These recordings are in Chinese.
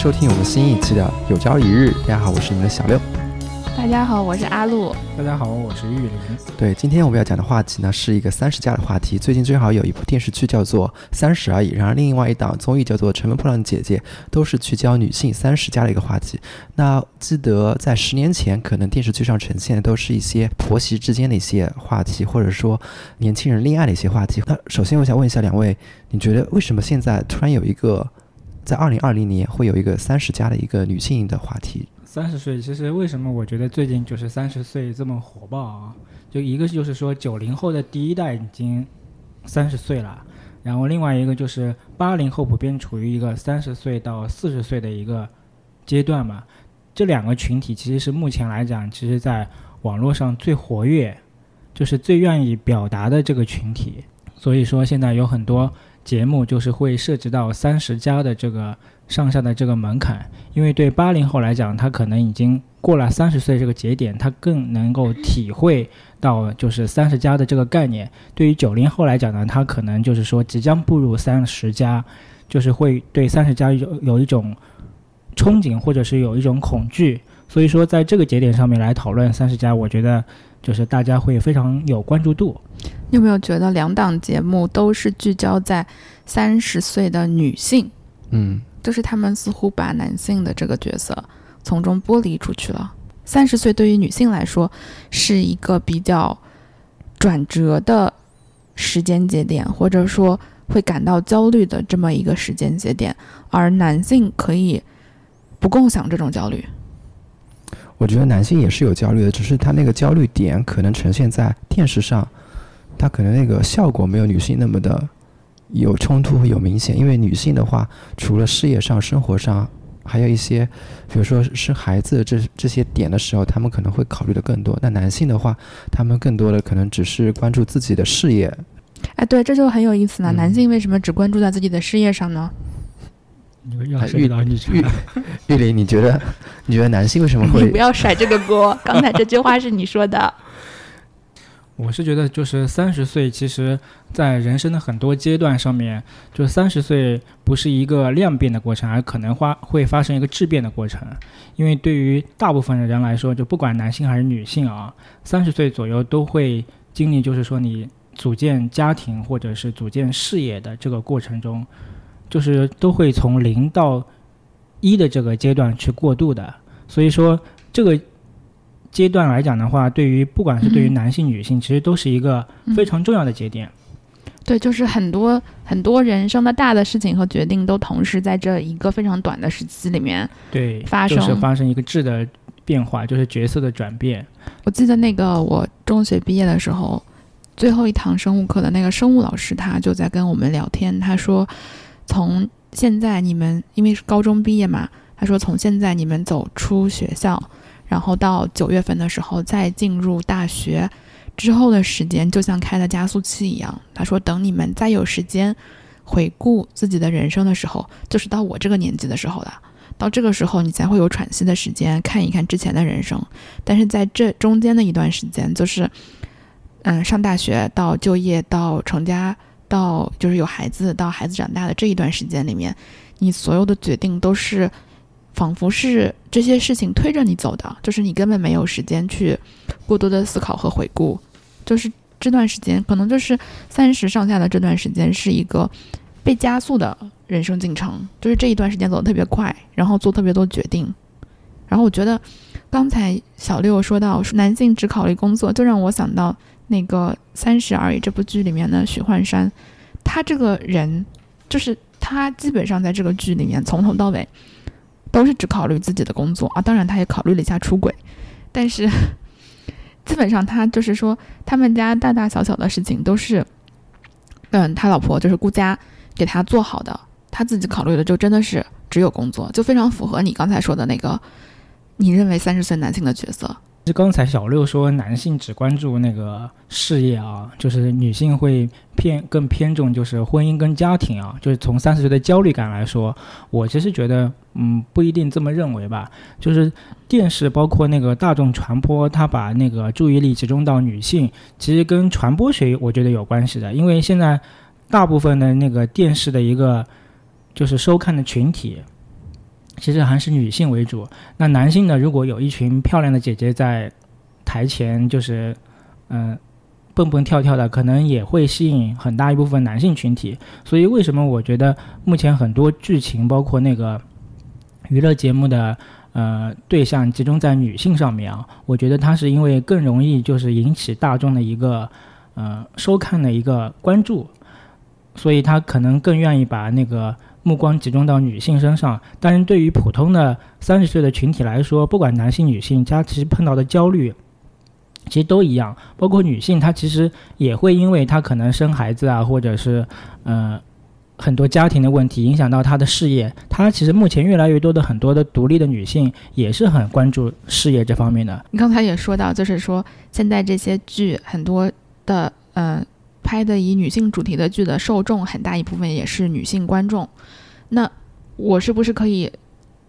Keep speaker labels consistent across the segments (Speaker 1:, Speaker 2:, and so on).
Speaker 1: 收听我们新一期的有朝一日。大家好，我是你们的小六。
Speaker 2: 大家好，我是阿露。
Speaker 3: 大家好，我是玉林。
Speaker 1: 对，今天我们要讲的话题呢，是一个三十加的话题。最近正好有一部电视剧叫做《三十而已》，然后另外一档综艺叫做《乘风破浪的姐姐》，都是聚焦女性三十加的一个话题。那记得在十年前，可能电视剧上呈现的都是一些婆媳之间的一些话题，或者说年轻人恋爱的一些话题。那首先，我想问一下两位，你觉得为什么现在突然有一个在二零二零年会有一个三十加的一个女性的话题？
Speaker 3: 三十岁，其实为什么我觉得最近就是三十岁这么火爆啊？就一个就是说九零后的第一代已经三十岁了，然后另外一个就是八零后普遍处于一个三十岁到四十岁的一个阶段嘛。这两个群体其实是目前来讲，其实在网络上最活跃，就是最愿意表达的这个群体。所以说现在有很多节目就是会涉及到三十加的这个。上下的这个门槛，因为对八零后来讲，他可能已经过了三十岁这个节点，他更能够体会到就是三十加的这个概念。对于九零后来讲呢，他可能就是说即将步入三十加，就是会对三十加有有一种憧憬，或者是有一种恐惧。所以说，在这个节点上面来讨论三十加，我觉得就是大家会非常有关注度。
Speaker 2: 你有没有觉得两档节目都是聚焦在三十岁的女性？
Speaker 1: 嗯。
Speaker 2: 就是他们似乎把男性的这个角色从中剥离出去了。三十岁对于女性来说是一个比较转折的时间节点，或者说会感到焦虑的这么一个时间节点，而男性可以不共享这种焦虑。
Speaker 1: 我觉得男性也是有焦虑的，只是他那个焦虑点可能呈现在电视上，他可能那个效果没有女性那么的。有冲突有明显，因为女性的话，除了事业上、生活上，还有一些，比如说生孩子这这些点的时候，他们可能会考虑的更多。那男性的话，他们更多的可能只是关注自己的事业。
Speaker 2: 哎，对，这就很有意思了。男性为什么只关注在自己的事业上呢？
Speaker 3: 玉林，玉
Speaker 1: 玉林，你觉得？你觉得男性为什么 会？
Speaker 2: 你不要甩这个锅，刚才这句话是你说的。
Speaker 3: 我是觉得，就是三十岁，其实，在人生的很多阶段上面，就三十岁不是一个量变的过程，而可能发会发生一个质变的过程。因为对于大部分的人来说，就不管男性还是女性啊，三十岁左右都会经历，就是说你组建家庭或者是组建事业的这个过程中，就是都会从零到一的这个阶段去过渡的。所以说这个。阶段来讲的话，对于不管是对于男性、女性，其实都是一个非常重要的节点。
Speaker 2: 对，就是很多很多人生的大的事情和决定，都同时在这一个非常短的时期里面
Speaker 3: 对
Speaker 2: 发生，
Speaker 3: 就是发生一个质的变化，就是角色的转变。
Speaker 2: 我记得那个我中学毕业的时候，最后一堂生物课的那个生物老师，他就在跟我们聊天，他说：“从现在你们因为是高中毕业嘛，他说从现在你们走出学校。”然后到九月份的时候，再进入大学之后的时间，就像开了加速器一样。他说，等你们再有时间回顾自己的人生的时候，就是到我这个年纪的时候了。到这个时候，你才会有喘息的时间，看一看之前的人生。但是在这中间的一段时间，就是，嗯，上大学到就业到成家到就是有孩子到孩子长大的这一段时间里面，你所有的决定都是。仿佛是这些事情推着你走的，就是你根本没有时间去过多的思考和回顾。就是这段时间，可能就是三十上下的这段时间，是一个被加速的人生进程。就是这一段时间走得特别快，然后做特别多决定。然后我觉得，刚才小六说到男性只考虑工作，就让我想到那个《三十而已》这部剧里面的许幻山。他这个人，就是他基本上在这个剧里面从头到尾。都是只考虑自己的工作啊，当然他也考虑了一下出轨，但是 基本上他就是说，他们家大大小小的事情都是，嗯，他老婆就是顾家给他做好的，他自己考虑的就真的是只有工作，就非常符合你刚才说的那个，你认为三十岁男性的角色。
Speaker 3: 刚才小六说，男性只关注那个事业啊，就是女性会偏更偏重就是婚姻跟家庭啊。就是从三十岁的焦虑感来说，我其实觉得，嗯，不一定这么认为吧。就是电视包括那个大众传播，它把那个注意力集中到女性，其实跟传播学我觉得有关系的。因为现在大部分的那个电视的一个就是收看的群体。其实还是女性为主。那男性呢，如果有一群漂亮的姐姐在台前，就是嗯、蹦蹦跳跳的，可能也会吸引很大一部分男性群体。所以为什么我觉得目前很多剧情，包括那个娱乐节目的呃对象集中在女性上面啊？我觉得它是因为更容易就是引起大众的一个呃收看的一个关注，所以他可能更愿意把那个目光集中到女性身上。但是对于普通的三十岁的群体来说，不管男性女性，他其实碰到的焦虑。其实都一样，包括女性，她其实也会因为她可能生孩子啊，或者是呃很多家庭的问题影响到她的事业。她其实目前越来越多的很多的独立的女性也是很关注事业这方面的。
Speaker 2: 你刚才也说到，就是说现在这些剧很多的，呃，拍的以女性主题的剧的受众很大一部分也是女性观众。那我是不是可以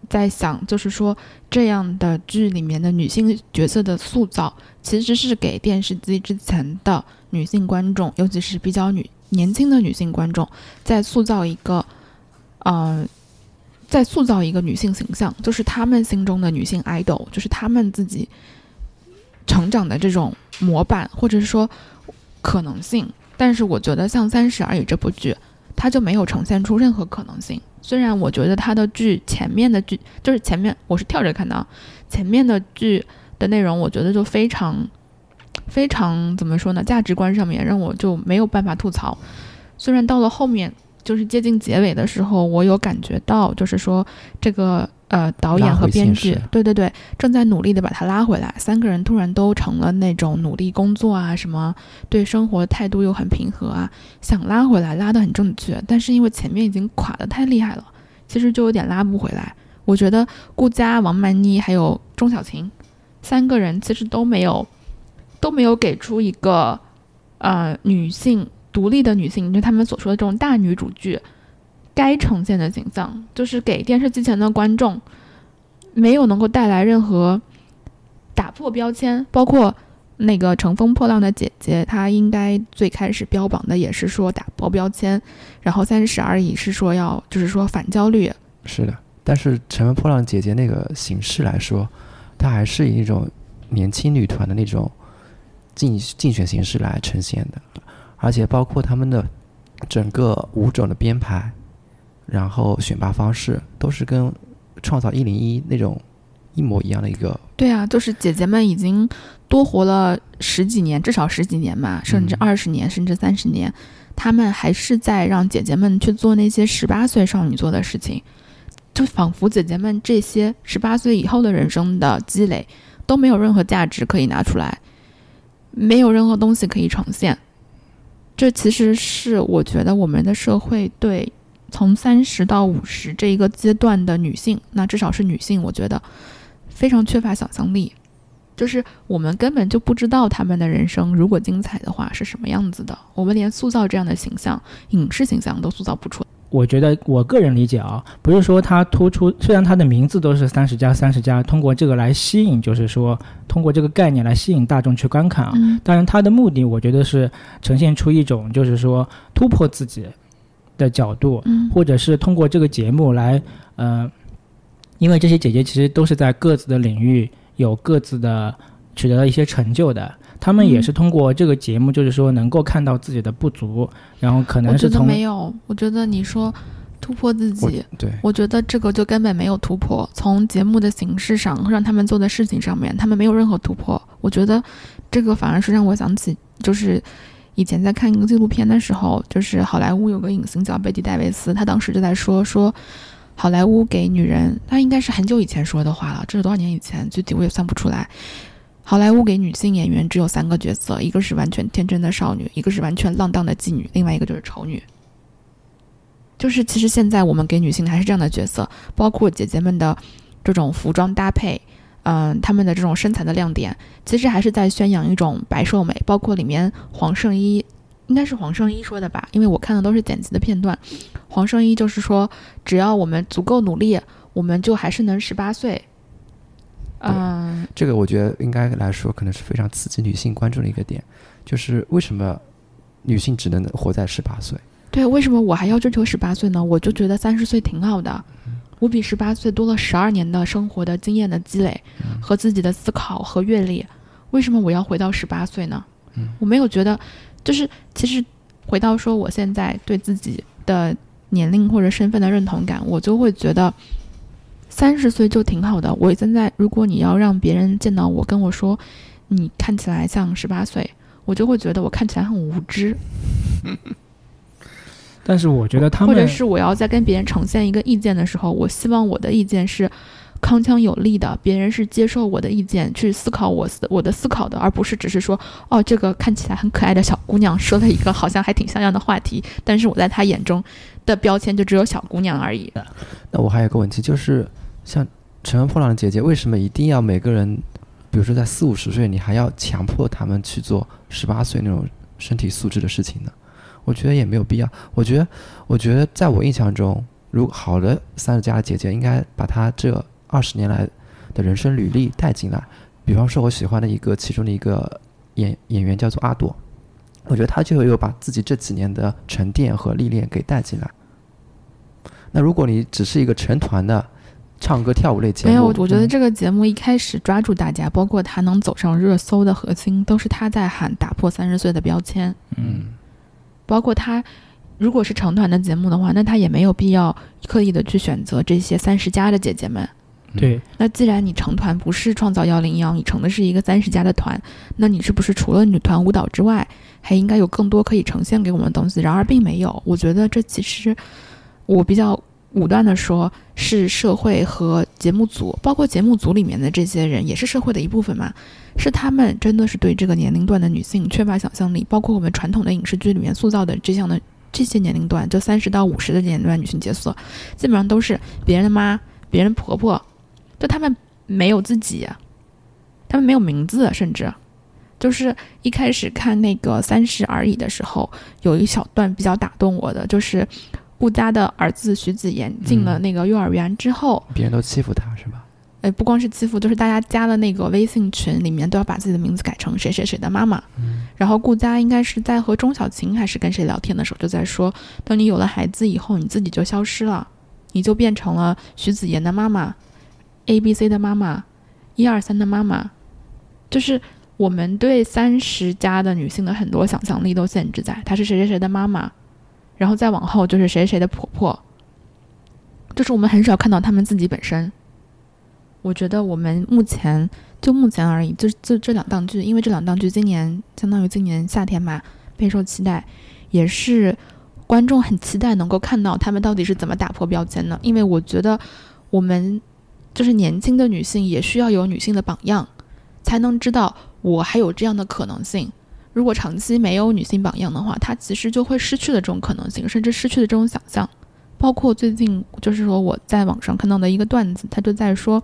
Speaker 2: 在想，就是说这样的剧里面的女性角色的塑造，其实是给电视机之前的女性观众，尤其是比较女年轻的女性观众，在塑造一个，呃。在塑造一个女性形象，就是他们心中的女性 idol，就是他们自己成长的这种模板，或者是说可能性。但是我觉得像《三十而已》这部剧，它就没有呈现出任何可能性。虽然我觉得它的剧前面的剧，就是前面我是跳着看的啊，前面的剧的内容，我觉得就非常非常怎么说呢？价值观上面让我就没有办法吐槽。虽然到了后面，就是接近结尾的时候，我有感觉到，就是说这个呃导演和编剧对对对，正在努力的把他拉回来。三个人突然都成了那种努力工作啊，什么对生活态度又很平和啊，想拉回来拉得很正确，但是因为前面已经垮得太厉害了，其实就有点拉不回来。我觉得顾佳、王曼妮还有钟小琴三个人其实都没有都没有给出一个呃女性独立的女性，就他们所说的这种大女主剧该呈现的形象，就是给电视机前的观众没有能够带来任何打破标签，包括那个乘风破浪的姐姐，她应该最开始标榜的也是说打破标签，然后三十而已是说要就是说反焦虑，
Speaker 1: 是的，但是《乘风破浪姐姐》那个形式来说，她还是以一种年轻女团的那种竞竞选形式来呈现的，而且包括他们的整个舞种的编排，然后选拔方式都是跟《创造一零一》那种一模一样的一个，
Speaker 2: 对啊，就是姐姐们已经多活了十几年，至少十几年嘛，甚至
Speaker 1: 嗯
Speaker 2: 二十年，甚至三十年，他们还是在让姐姐们去做那些十八岁少女做的事情，就仿佛姐姐们这些十八岁以后的人生的积累都没有任何价值可以拿出来，没有任何东西可以呈现。这其实是我觉得我们的社会对从三十到五十这一个阶段的女性，那至少是女性，我觉得非常缺乏想象力，就是我们根本就不知道她们的人生如果精彩的话是什么样子的，我们连塑造这样的形象、影视形象都塑造不出来。
Speaker 3: 我觉得我个人理解啊，不是说它突出，虽然它的名字都是三十加三十加，通过这个来吸引，就是说通过这个概念来吸引大众去观看啊。
Speaker 2: 嗯
Speaker 3: 当然，它的目的我觉得是呈现出一种就是说突破自己的角度，
Speaker 2: 嗯
Speaker 3: 或者是通过这个节目来，呃，因为这些姐姐其实都是在各自的领域有各自的取得了一些成就的，她们也
Speaker 2: 嗯
Speaker 3: 是通过这个节目，就是说能够看到自己的不足，然后可
Speaker 2: 我觉得
Speaker 3: 能是从
Speaker 2: 没有，我觉得你说突破自己，
Speaker 1: 对
Speaker 2: 我觉得这个就根本没有突破。从节目的形式上，让他们做的事情上面，他们没有任何突破。我觉得这个反而是让我想起，就是以前在看一个纪录片的时候，就是好莱坞有个影星叫贝蒂·戴维斯，他当时就在说说。好莱坞给女人，他应该是很久以前说的话了，这是多少年以前，具体我也算不出来。好莱坞给女性演员只有三个角色，一个是完全天真的少女，一个是完全浪荡的妓女，另外一个就是丑女。就是其实现在我们给女性还是这样的角色，包括姐姐们的这种服装搭配，嗯、他们的这种身材的亮点，其实还是在宣扬一种白瘦美。包括里面黄圣依，应该是黄圣依说的吧，因为我看的都是剪辑的片段。黄圣依就是说，只要我们足够努力，我们就还是能十八岁。嗯，
Speaker 1: 这个我觉得应该来说，可能是非常刺激女性关注的一个点，就是为什么女性只能活在十八岁？
Speaker 2: 对，为什么我还要追求十八岁呢？我就觉得三十岁挺好的。我比十八岁多了十二年的生活的经验的积累和自己的思考和阅历，为什么我要回到十八岁呢？
Speaker 1: 嗯
Speaker 2: 我没有觉得，就是其实回到说我现在对自己的年龄或者身份的认同感，我就会觉得三十岁就挺好的。我现在如果你要让别人见到我跟我说你看起来像十八岁，我就会觉得我看起来很无知，
Speaker 3: 但是我觉得他们
Speaker 2: 或者是我要在跟别人呈现一个意见的时候，我希望我的意见是铿锵有力的，别人是接受我的意见去思考我思我的思考的，而不是只是说哦，这个看起来很可爱的小姑娘说了一个好像还挺像样的话题，但是我在她眼中的标签就只有小姑娘而已。
Speaker 1: 那我还有个问题，就是像《乘风破浪的姐姐》，为什么一定要每个人，比如说在四五十岁，你还要强迫他们去做十八岁那种身体素质的事情呢？我觉得也没有必要。我觉得，我觉得在我印象中，如好的三十加的姐姐应该把她这二十年来的人生履历带进来。比方说，我喜欢的一个其中的一个演演员叫做阿朵，我觉得她就有把自己这几年的沉淀和历练给带进来。那如果你只是一个成团的唱歌跳舞类节目，
Speaker 2: 没有，我觉得
Speaker 1: 嗯
Speaker 2: 这个节目一开始抓住大家，包括他能走上热搜的核心，都是他在喊打破三十岁的标签。
Speaker 3: 嗯，
Speaker 2: 包括他，如果是成团的节目的话，那他也没有必要刻意的去选择这些三十加的姐姐们。
Speaker 3: 对，
Speaker 2: 那既然你成团不是创造幺零幺，你成的是一个三十加的团，那你是不是除了女团舞蹈之外，还应该有更多可以呈现给我们的东西？然而并没有。我觉得这其实我比较武断的说，是社会和节目组，包括节目组里面的这些人，也是社会的一部分嘛。是他们真的是对这个年龄段的女性缺乏想象力，包括我们传统的影视剧里面塑造的这样的这些年龄段，就三十到五十的年龄段女性角色，基本上都是别人的妈、别人婆婆，就他们没有自己，他们没有名字，甚至就是一开始看那个《三十而已》的时候，有一小段比较打动我的，就是顾家的儿子徐子言进了
Speaker 1: 嗯
Speaker 2: 那个幼儿园之后，
Speaker 1: 别人都欺负他是吧？
Speaker 2: 呃，不光是欺负，就是大家加了那个微信群，里面都要把自己的名字改成谁谁谁的妈妈。
Speaker 1: 嗯
Speaker 2: 然后顾佳应该是在和钟小琴还是跟谁聊天的时候，就在说，等你有了孩子以后，你自己就消失了，你就变成了徐子言的妈妈，A B C 的妈妈，一二三的妈妈，就是我们对三十加的女性的很多想象力都限制在她是谁谁谁的妈妈，然后再往后就是谁谁的婆婆，就是我们很少看到她们自己本身。我觉得我们目前就目前而已，就就这两档剧，因为这两档剧今年相当于今年夏天嘛，备受期待，也是观众很期待能够看到他们到底是怎么打破标签的。因为我觉得我们就是年轻的女性也需要有女性的榜样，才能知道我还有这样的可能性。如果长期没有女性榜样的话，她其实就会失去了这种可能性，甚至失去了这种想象。包括最近就是说我在网上看到的一个段子，他就在说，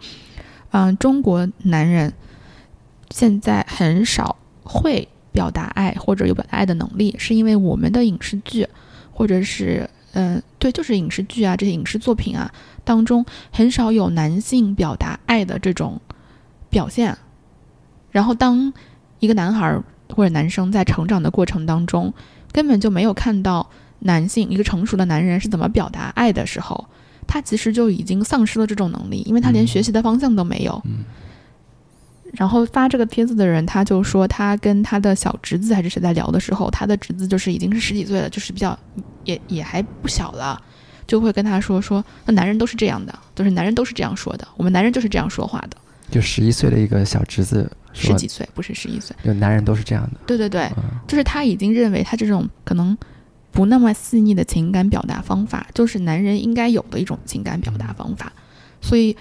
Speaker 2: 嗯、中国男人现在很少会表达爱或者有表达爱的能力，是因为我们的影视剧或者是嗯、对，就是影视剧啊这些影视作品啊当中很少有男性表达爱的这种表现。然后当一个男孩儿或者男生在成长的过程当中，根本就没有看到男性一个成熟的男人是怎么表达爱的时候，他其实就已经丧失了这种能力，因为他连
Speaker 1: 嗯
Speaker 2: 学习的方向都没有。
Speaker 1: 嗯
Speaker 2: 然后发这个帖子的人，他就说他跟他的小侄子还是谁在聊的时候，他的侄子就是已经是十几岁了，就是比较也也还不小了，就会跟他说说，那男人都是这样的，就是男人都是这样说的，我们男人就是这样说话的，
Speaker 1: 就十一岁的一个小侄子说，
Speaker 2: 十几岁不是十一岁，
Speaker 1: 就男人都是这样的。
Speaker 2: 对对对，
Speaker 1: 嗯
Speaker 2: 就是他已经认为他这种可能不那么细腻的情感表达方法，就是男人应该有的一种情感表达方法。所以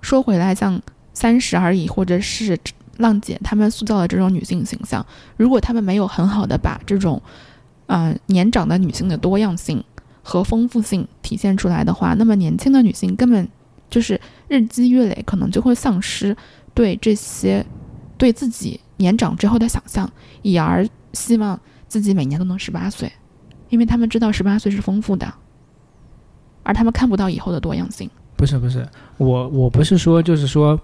Speaker 2: 说回来，像三十而已，或者是浪姐他们塑造的这种女性形象，如果他们没有很好的把这种嗯、呃年长的女性的多样性和丰富性体现出来的话，那么年轻的女性根本就是日积月累，可能就会丧失对这些对自己年长之后的想象，以而希望自己每年都能十八岁，因为他们知道十八岁是丰富的，而他们看不到以后的多样性。
Speaker 3: 不是不是，我我不是说就是说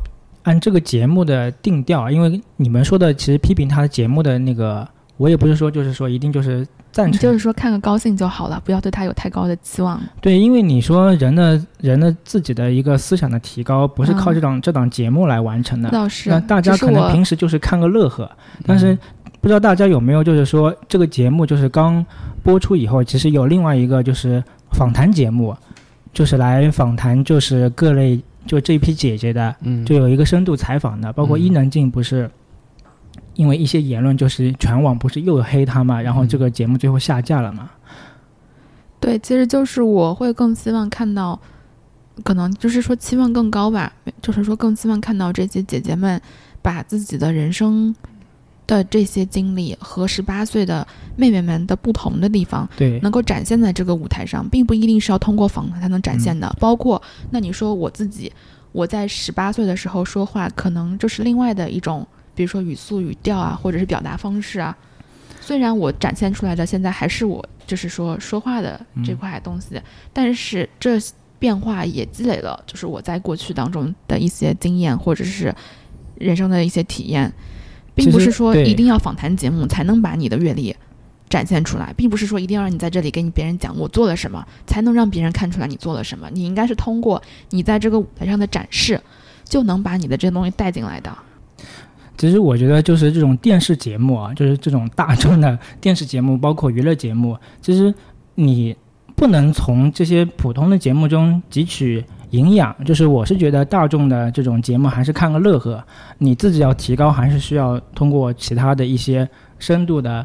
Speaker 3: 按这个节目的定调，因为你们说的其实批评他的节目的那个我也不是说就是说一定就是赞成，
Speaker 2: 就是说看个高兴就好了，不要对他有太高的期望。
Speaker 3: 对，因为你说人的人的自己的一个思想的提高，不是靠这档、这档节目来完成的。
Speaker 2: 倒是，
Speaker 3: 那大家可能平时就是看个乐呵，但是不知道大家有没有就是说这个节目就是刚播出以后，其实有另外一个就是访谈节目，就是来访谈就是各类就这一批姐姐的，
Speaker 1: 嗯，
Speaker 3: 就有一个深度采访的，包括伊能静不是。因为一些言论，就是全网不是又黑他嘛，然后这个节目最后下架了嘛。
Speaker 2: 对，其实就是我会更希望看到，可能就是说期望更高吧，就是说更希望看到这些姐姐们把自己的人生的这些经历和十八岁的妹妹们的不同的地方，
Speaker 3: 对，
Speaker 2: 能够展现在这个舞台上，并不一定是要通过访谈才能展现的。包括那你说我自己，我在十八岁的时候说话，可能就是另外的一种。比如说语速、语调啊，或者是表达方式啊，虽然我展现出来的现在还是我就是说说话的这块东西，但是这变化也积累了，就是我在过去当中的一些经验，或者是人生的一些体验，并不是说一定要访谈节目才能把你的阅历展现出来，并不是说一定要让你在这里跟别人讲我做了什么，才能让别人看出来你做了什么。你应该是通过你在这个舞台上的展示，就能把你的这些东西带进来的。
Speaker 3: 其实我觉得，就是这种电视节目啊，就是这种大众的电视节目，包括娱乐节目，其实你不能从这些普通的节目中汲取营养。就是我是觉得，大众的这种节目还是看个乐呵，你自己要提高，还是需要通过其他的一些深度的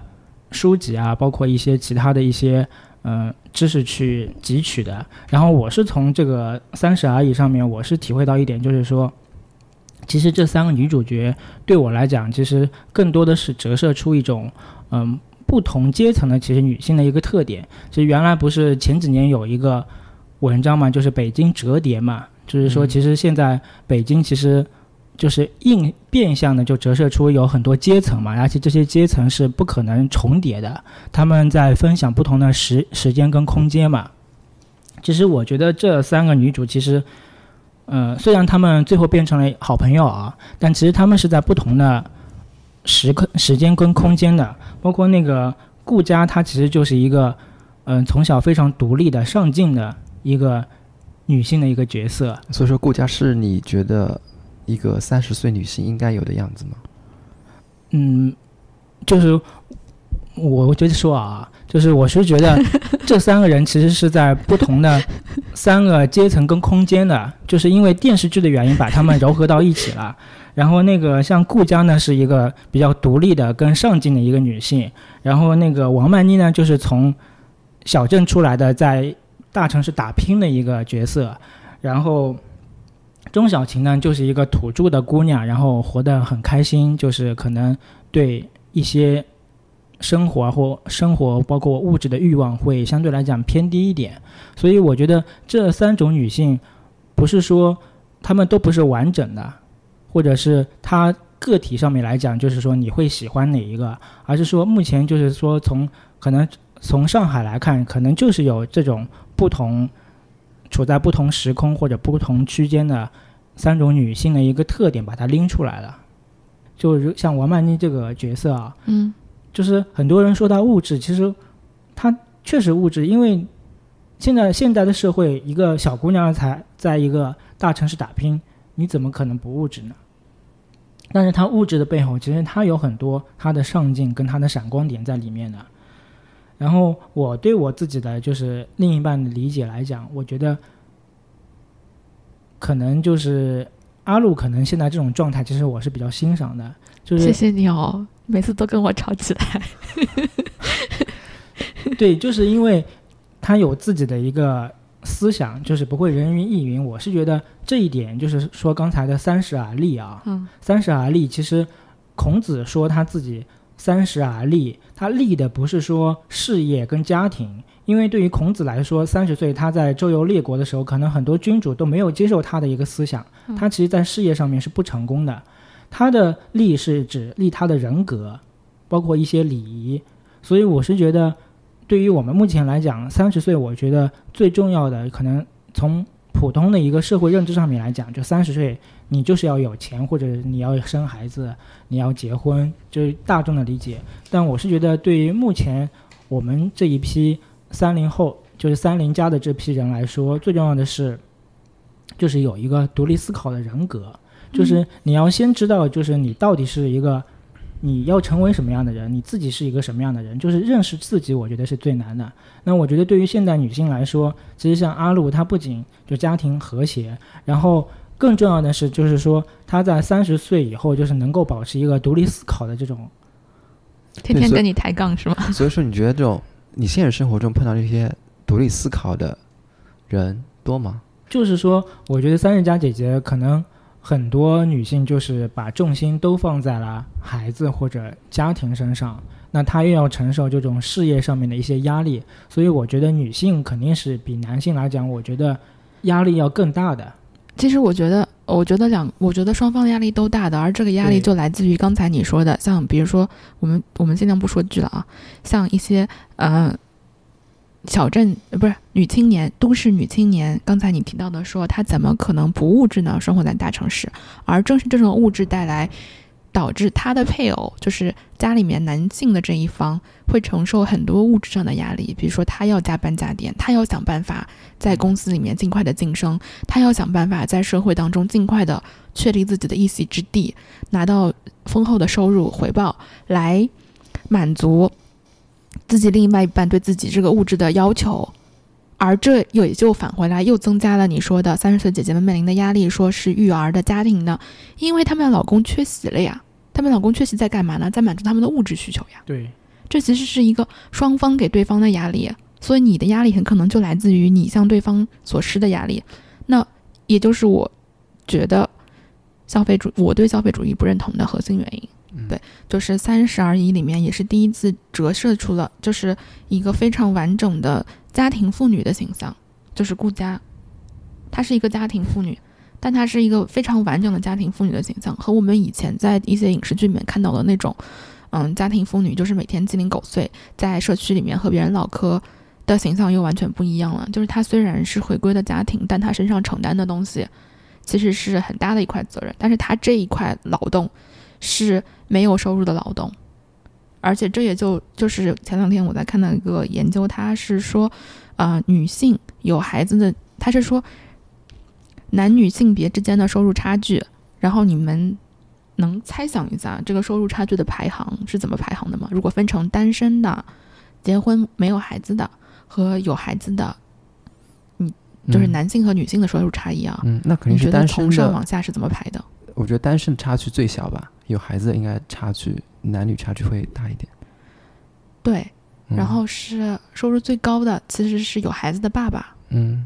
Speaker 3: 书籍啊，包括一些其他的一些嗯知识去汲取的。然后我是从这个《三十而已》上面，我是体会到一点，就是说。其实这三个女主角对我来讲，其实更多的是折射出一种，嗯，不同阶层的其实女性的一个特点。其实原来不是前几年有一个文章嘛，就是北京折叠嘛，就是说其实现在北京其实就是硬变相的就折射出有很多阶层嘛，而且这些阶层是不可能重叠的，他们在分享不同的时时间跟空间嘛。其实我觉得这三个女主其实。呃，虽然他们最后变成了好朋友啊，但其实他们是在不同的时刻、时间跟空间的。包括那个顾佳，她其实就是一个，嗯，从小非常独立的、上进的一个女性的一个角色。
Speaker 1: 所以说，顾佳是你觉得一个三十岁女性应该有的样子吗？
Speaker 3: 嗯，就是我我觉得说啊。就是我是觉得，这三个人其实是在不同的 三个阶层跟空间的，就是因为电视剧的原因把他们糅合到一起了。然后那个像顾佳呢，是一个比较独立的、跟上进的一个女性。然后那个王曼妮呢，就是从小镇出来的，在大城市打拼的一个角色。然后钟小琴呢，就是一个土著的姑娘，然后活得很开心，就是可能对一些。生活或生活包括物质的欲望会相对来讲偏低一点，所以我觉得这三种女性，不是说她们都不是完整的，或者是她个体上面来讲，就是说你会喜欢哪一个，而是说目前就是说从可能从上海来看，可能就是有这种不同，处在不同时空或者不同区间的三种女性的一个特点，把它拎出来了，就如像王曼妮这个角色啊，
Speaker 2: 嗯。
Speaker 3: 就是很多人说他物质，其实他确实物质，因为现在现在的社会，一个小姑娘才在一个大城市打拼，你怎么可能不物质呢？但是她物质的背后，其实她有很多她的上进跟她的闪光点在里面的。然后我对我自己的就是另一半的理解来讲，我觉得可能就是阿路，可能现在这种状态，其实我是比较欣赏的。就是
Speaker 2: 谢谢你哦。每次都跟我吵起来，
Speaker 3: 对，就是因为他有自己的一个思想，就是不会人云亦云。我是觉得这一点，就是说刚才的三十而立啊，
Speaker 2: 嗯，
Speaker 3: 三十而立，其实孔子说他自己三十而立，他立的不是说事业跟家庭，因为对于孔子来说，三十岁他在周游列国的时候，可能很多君主都没有接受他的一个思想，他其实在事业上面是不成功的。他的立是指立他的人格，包括一些礼仪，所以我是觉得，对于我们目前来讲，三十岁，我觉得最重要的可能从普通的一个社会认知上面来讲，就三十岁你就是要有钱，或者你要生孩子，你要结婚，就是大众的理解。但我是觉得，对于目前我们这一批三零后，就是三零加的这批人来说，最重要的是，就是有一个独立思考的人格，就是你要先知道，就是你到底是一个。你要成为什么样的人？你自己是一个什么样的人？就是认识自己，我觉得是最难的。那我觉得对于现代女性来说，其实像阿露，她不仅就家庭和谐，然后更重要的是，就是说她在三十岁以后，就是能够保持一个独立思考的这种。
Speaker 2: 天天跟你抬杠是吗？
Speaker 1: 所以说，你觉得这种你现实生活中碰到这些独立思考的人多吗？
Speaker 3: 就是说，我觉得三十加姐姐可能。很多女性就是把重心都放在了孩子或者家庭身上，那她又要承受这种事业上面的一些压力，所以我觉得女性肯定是比男性来讲，我觉得压力要更大的。
Speaker 2: 其实我觉得，我觉得两，我觉得双方压力都大的，而这个压力就来自于刚才你说的，像比如说我们我们尽量不说剧了啊，像一些呃。小镇不是女青年，都市女青年。刚才你提到的说，她怎么可能不物质呢？生活在大城市，而正是这种物质带来，导致他的配偶，就是家里面男性的这一方，会承受很多物质上的压力。比如说，他要加班加点，他要想办法在公司里面尽快的晋升，他要想办法在社会当中尽快的确立自己的一席之地，拿到丰厚的收入回报，来满足。自己另外一半对自己这个物质的要求，而这也就返回来又增加了你说的三十岁姐姐们面临的压力，说是育儿的家庭呢，因为她们的老公缺席了呀，她们老公缺席在干嘛呢？在满足他们的物质需求呀。
Speaker 3: 对，
Speaker 2: 这其实是一个双方给对方的压力，所以你的压力很可能就来自于你向对方所施的压力，那也就是我觉得消费主我对消费主义不认同的核心原因。对，就是《三十而已》里面也是第一次折射出了，就是一个非常完整的家庭妇女的形象，就是顾佳，她是一个家庭妇女，但她是一个非常完整的家庭妇女的形象，和我们以前在一些影视剧里面看到的那种，嗯，家庭妇女就是每天鸡零狗碎，在社区里面和别人唠嗑的形象又完全不一样了。就是她虽然是回归的家庭，但她身上承担的东西其实是很大的一块责任，但是她这一块劳动。是没有收入的劳动，而且这也就就是前两天我在看到一个研究，他是说，呃，女性有孩子的，他是说男女性别之间的收入差距，然后你们能猜想一下这个收入差距的排行是怎么排行的吗？如果分成单身的、结婚没有孩子的和有孩子的，你就是男性和女性的收入差异啊？
Speaker 1: 嗯，那肯定是单身
Speaker 2: 从上往下是怎么排的？
Speaker 1: 我觉得单身差距最小吧，有孩子应该差距男女差距会大一点。
Speaker 2: 对，然后是收入最高的其实是有孩子的爸爸。
Speaker 1: 嗯。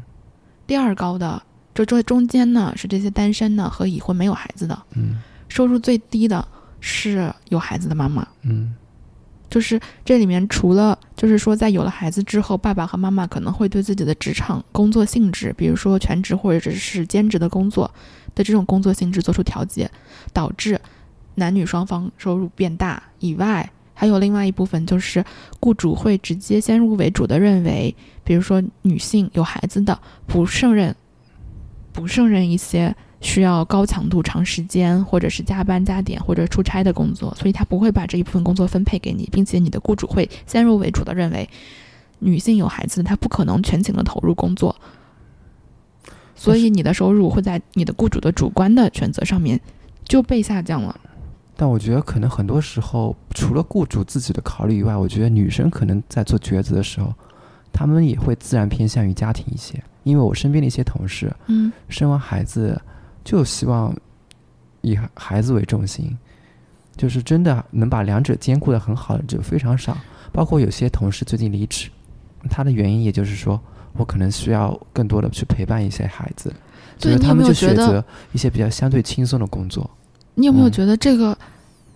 Speaker 2: 第二高的，就这中间呢是这些单身的和已婚没有孩子的。
Speaker 1: 嗯。
Speaker 2: 收入最低的是有孩子的妈妈。
Speaker 1: 嗯。
Speaker 2: 就是这里面除了就是说在有了孩子之后，爸爸和妈妈可能会对自己的职场工作性质，比如说全职或者只是兼职的工作。的这种工作性质做出调节，导致男女双方收入变大以外，还有另外一部分就是雇主会直接先入为主的认为，比如说女性有孩子的不胜任，不胜任一些需要高强度、长时间或者是加班加点或者出差的工作，所以他不会把这一部分工作分配给你，并且你的雇主会先入为主的认为，女性有孩子，她不可能全情的投入工作。所以你的收入会在你的雇主的主观的选择上面就被下降了。
Speaker 1: 但我觉得可能很多时候，除了雇主自己的考虑以外，我觉得女生可能在做抉择的时候，她们也会自然偏向于家庭一些。因为我身边的一些同事，
Speaker 2: 嗯，
Speaker 1: 生完孩子就希望以孩子为重心，就是真的能把两者兼顾的很好的就非常少。包括有些同事最近离职，他的原因也就是说。我可能需要更多的去陪伴一些孩子，所以他们就选择一些比较相对轻松的工作。
Speaker 2: 你有没有觉得这个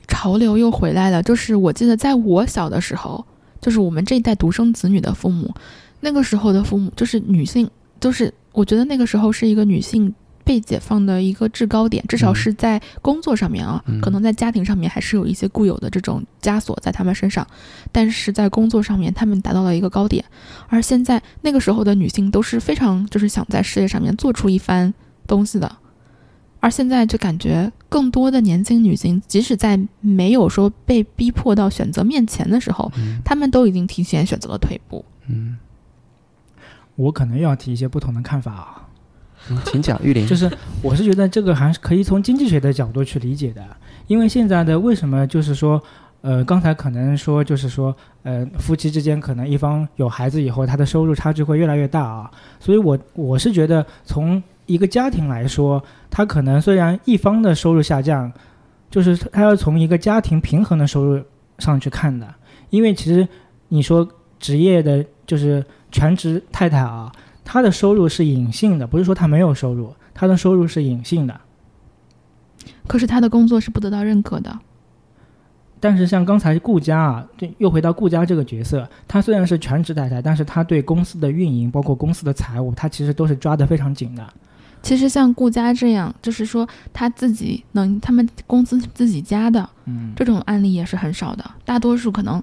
Speaker 2: 潮流又回来了？就是我记得在我小的时候，就是我们这一代独生子女的父母，那个时候的父母就是女性，就是我觉得那个时候是一个女性。被解放的一个制高点，至少是在工作上面啊，可能在家庭上面还是有一些固有的这种枷锁在他们身上，但是在工作上面，他们达到了一个高点。而现在那个时候的女性都是非常就是想在事业上面做出一番东西的，而现在就感觉更多的年轻女性，即使在没有说被逼迫到选择面前的时候，
Speaker 1: 嗯
Speaker 2: 她们都已经提前选择了退步。
Speaker 1: 嗯，
Speaker 3: 我可能又要提一些不同的看法啊。
Speaker 1: 嗯请讲，玉林。
Speaker 3: 就是我是觉得这个还是可以从经济学的角度去理解的，因为现在的为什么就是说，呃，刚才可能说就是说，呃，夫妻之间可能一方有孩子以后，他的收入差距会越来越大啊，所以我我是觉得从一个家庭来说，他可能虽然一方的收入下降，就是他要从一个家庭平衡的收入上去看的，因为其实你说职业的，就是全职太太啊，她的收入是隐性的，不是说她没有收入，她的收入是隐性的。
Speaker 2: 可是她的工作是不得到认可的。
Speaker 3: 但是像刚才顾佳啊，对，又回到顾佳这个角色，她虽然是全职太太，但是她对公司的运营，包括公司的财务，她其实都是抓得非常紧的。
Speaker 2: 其实像顾佳这样，就是说他自己能，他们公司自己家的
Speaker 3: 嗯，
Speaker 2: 这种案例也是很少的，大多数可能。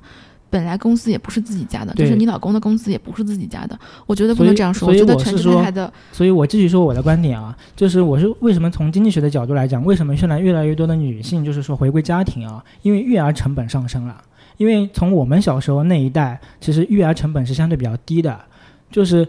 Speaker 2: 本来公司也不是自己家的，就是你老公的公司也不是自己家的。我觉得不能这样说，我觉得全
Speaker 3: 我是说
Speaker 2: 职太太的
Speaker 3: 所以我继续说我的观点啊，就是我是为什么从经济学的角度来讲，为什么现在越来越多的女性就是说回归家庭啊，因为育儿成本上升了。因为从我们小时候那一代，其实育儿成本是相对比较低的，就是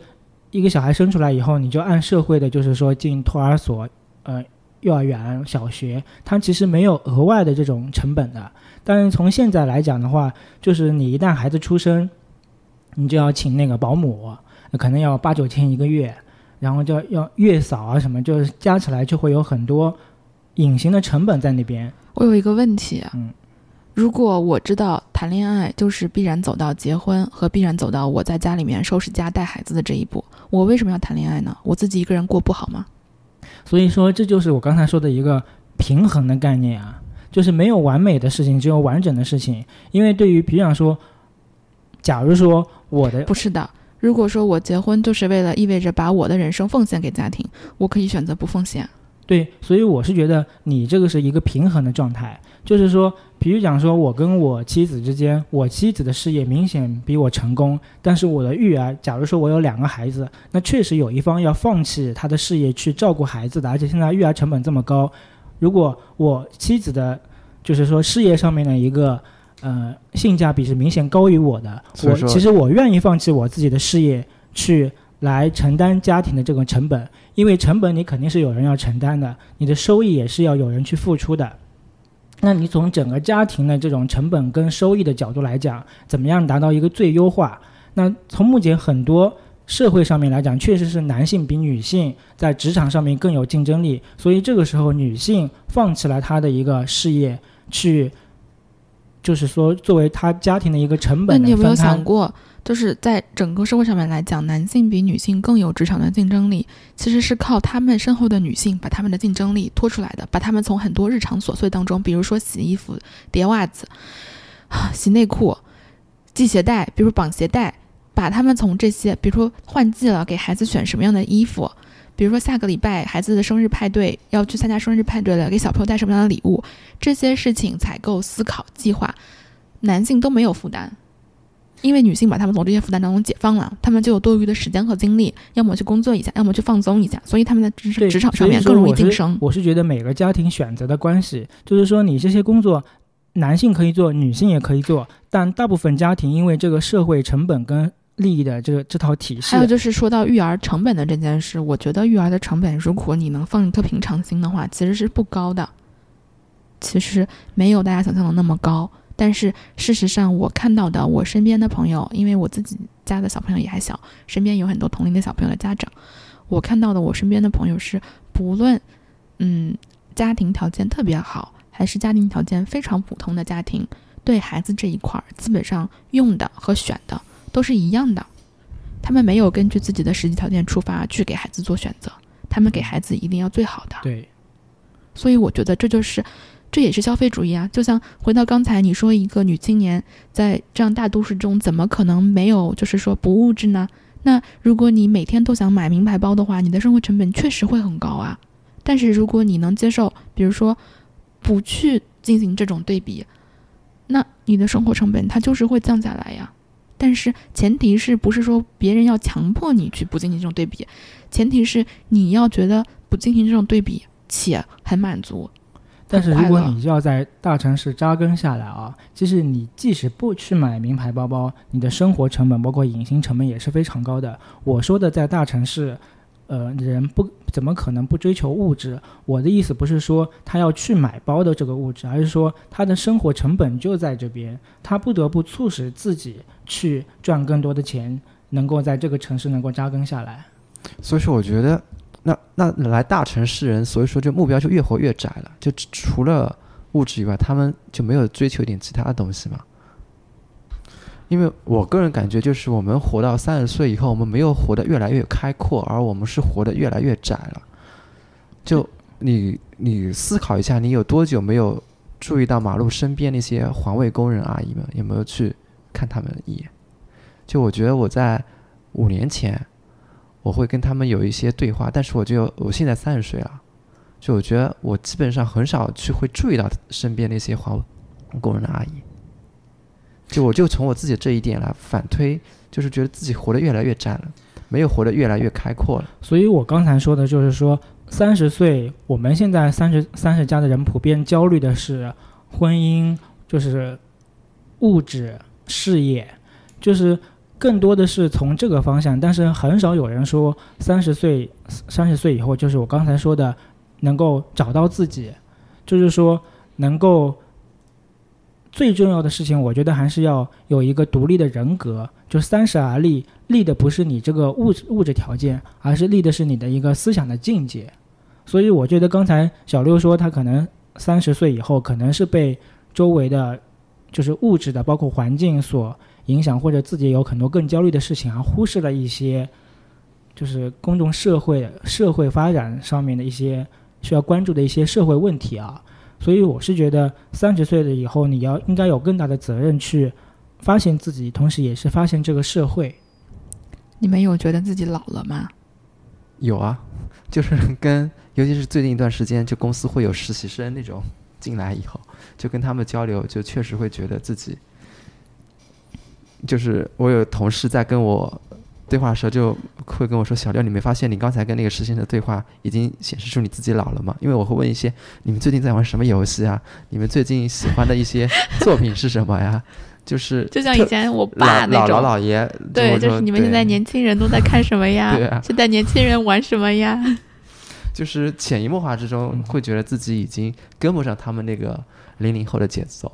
Speaker 3: 一个小孩生出来以后，你就按社会的，就是说进托儿所、呃幼儿园、小学，它其实没有额外的这种成本的。但是从现在来讲的话，就是你一旦孩子出生，你就要请那个保姆，可能要八九千一个月，然后就要要月嫂啊什么，就是加起来就会有很多隐形的成本在那边。
Speaker 2: 我有一个问题，啊
Speaker 3: 嗯
Speaker 2: 如果我知道谈恋爱就是必然走到结婚和必然走到我在家里面收拾家带孩子的这一步，我为什么要谈恋爱呢？我自己一个人过不好吗？
Speaker 3: 所以说，这就是我刚才说的一个平衡的概念啊，就是没有完美的事情，只有完整的事情。因为对于比方说，假如说我的
Speaker 2: 不是的。如果说我结婚就是为了意味着把我的人生奉献给家庭，我可以选择不奉献。
Speaker 3: 对，所以我是觉得你这个是一个平衡的状态，就是说，比如讲说，我跟我妻子之间，我妻子的事业明显比我成功，但是我的育儿，假如说我有两个孩子，那确实有一方要放弃他的事业去照顾孩子的，而且现在育儿成本这么高，如果我妻子的，就是说事业上面的一个。呃，性价比是明显高于我的，我其实我愿意放弃我自己的事业去来承担家庭的这个成本，因为成本你肯定是有人要承担的，你的收益也是要有人去付出的。那你从整个家庭的这种成本跟收益的角度来讲，怎么样达到一个最优化？那从目前很多社会上面来讲，确实是男性比女性在职场上面更有竞争力，所以这个时候女性放弃了她的一个事业，去就是说作为她家庭的一个成本
Speaker 2: 那
Speaker 3: 本
Speaker 2: 你有没有想。过，就是在整个社会上面来讲，男性比女性更有职场的竞争力，其实是靠他们身后的女性把他们的竞争力拖出来的，把他们从很多日常琐碎当中，比如说洗衣服、叠袜子、洗内裤、系鞋带，比如绑鞋带，把他们从这些，比如说换季了，给孩子选什么样的衣服。比如说下个礼拜孩子的生日派对要去参加生日派对了，给小朋友带什么样的礼物，这些事情采购、思考、计划，男性都没有负担，因为女性把她们从这些负担当中解放了，她们就有多余的时间和精力，要么去工作一下，要么去放松一下，所以她们在职职场上面更容易晋升。
Speaker 3: 我是觉得每个家庭选择的关系，就是说你这些工作，男性可以做，女性也可以做，但大部分家庭因为这个社会成本跟利益的这个这套体系
Speaker 2: 还，有就是说到育儿成本的这件事，我觉得育儿的成本，如果你能放一颗平常心的话，其实是不高的。其实没有大家想象的那么高，但是事实上，我看到的我身边的朋友，因为我自己家的小朋友也还小，身边有很多同龄的小朋友的家长，我看到的我身边的朋友是，不论嗯家庭条件特别好，还是家庭条件非常普通的家庭，对孩子这一块儿，基本上用的和选的都是一样的。他们没有根据自己的实际条件出发去给孩子做选择，他们给孩子一定要最好的。
Speaker 3: 对，
Speaker 2: 所以我觉得这就是，这也是消费主义啊。就像回到刚才你说，一个女青年在这样大都市中，怎么可能没有就是说不物质呢？那如果你每天都想买名牌包的话，你的生活成本确实会很高啊。但是如果你能接受，比如说不去进行这种对比，那你的生活成本它就是会降下来呀。但是前提是不是说别人要强迫你去不进行这种对比？前提是你要觉得不进行这种对比且很满足。
Speaker 3: 但是如果你要在大城市扎根下来啊，其实你即使不去买名牌包包，你的生活成本包括隐形成本也是非常高的。我说的在大城市，呃，人不怎么可能不追求物质？我的意思不是说他要去买包的这个物质，而是说他的生活成本就在这边，他不得不促使自己去赚更多的钱，能够在这个城市能够扎根下来。
Speaker 1: 所以说，我觉得那那来大城市人，所以说就目标就越活越窄了，就除了物质以外，他们就没有追求一点其他的东西嘛。因为我个人感觉，就是我们活到三十岁以后，我们没有活得越来越开阔，而我们是活得越来越窄了。就你你思考一下，你有多久没有注意到马路身边那些环卫工人阿姨们，有没有去看他们一眼？就我觉得我在五年前，我会跟他们有一些对话，但是我就我现在三十岁了，就我觉得我基本上很少去会注意到身边那些环卫工人的阿姨。就我就从我自己这一点来反推，就是觉得自己活得越来越窄了，没有活得越来越开阔了。
Speaker 3: 所以我刚才说的就是说，三十岁，我们现在三十三十加的人普遍焦虑的是婚姻，就是物质、事业，就是更多的是从这个方向，但是很少有人说三十岁三十岁以后，就是我刚才说的，能够找到自己，就是说能够。最重要的事情，我觉得还是要有一个独立的人格。就三十而立，立的不是你这个物质物质条件，而是立的是你的一个思想的境界。所以我觉得刚才小六说他可能三十岁以后，可能是被周围的，就是物质的，包括环境所影响，或者自己有很多更焦虑的事情，而忽视了一些，就是公众社会社会发展上面的一些需要关注的一些社会问题啊。所以我是觉得，三十岁了以后，你要应该有更大的责任去发现自己，同时也是发现这个社会。
Speaker 2: 你们有觉得自己老了吗？
Speaker 1: 有啊，就是跟尤其是最近一段时间，就公司会有实习生那种进来以后，就跟他们交流，就确实会觉得自己，就是我有同事在跟我对话的时候，就会跟我说：“小六，你没发现你刚才跟那个实习生的对话已经显示出你自己老了吗？”因为我会问一些：“你们最近在玩什么游戏啊？你们最近喜欢的一些作品是什么呀？” 就是
Speaker 2: 就像以前我爸那种，
Speaker 1: 老姥爷，
Speaker 2: 对，就是你们现在年轻人都在看什么呀？
Speaker 1: 对啊
Speaker 2: 现在年轻人玩什么呀？
Speaker 1: 就是潜移默化之中会觉得自己已经跟不上他们那个零零后的节奏。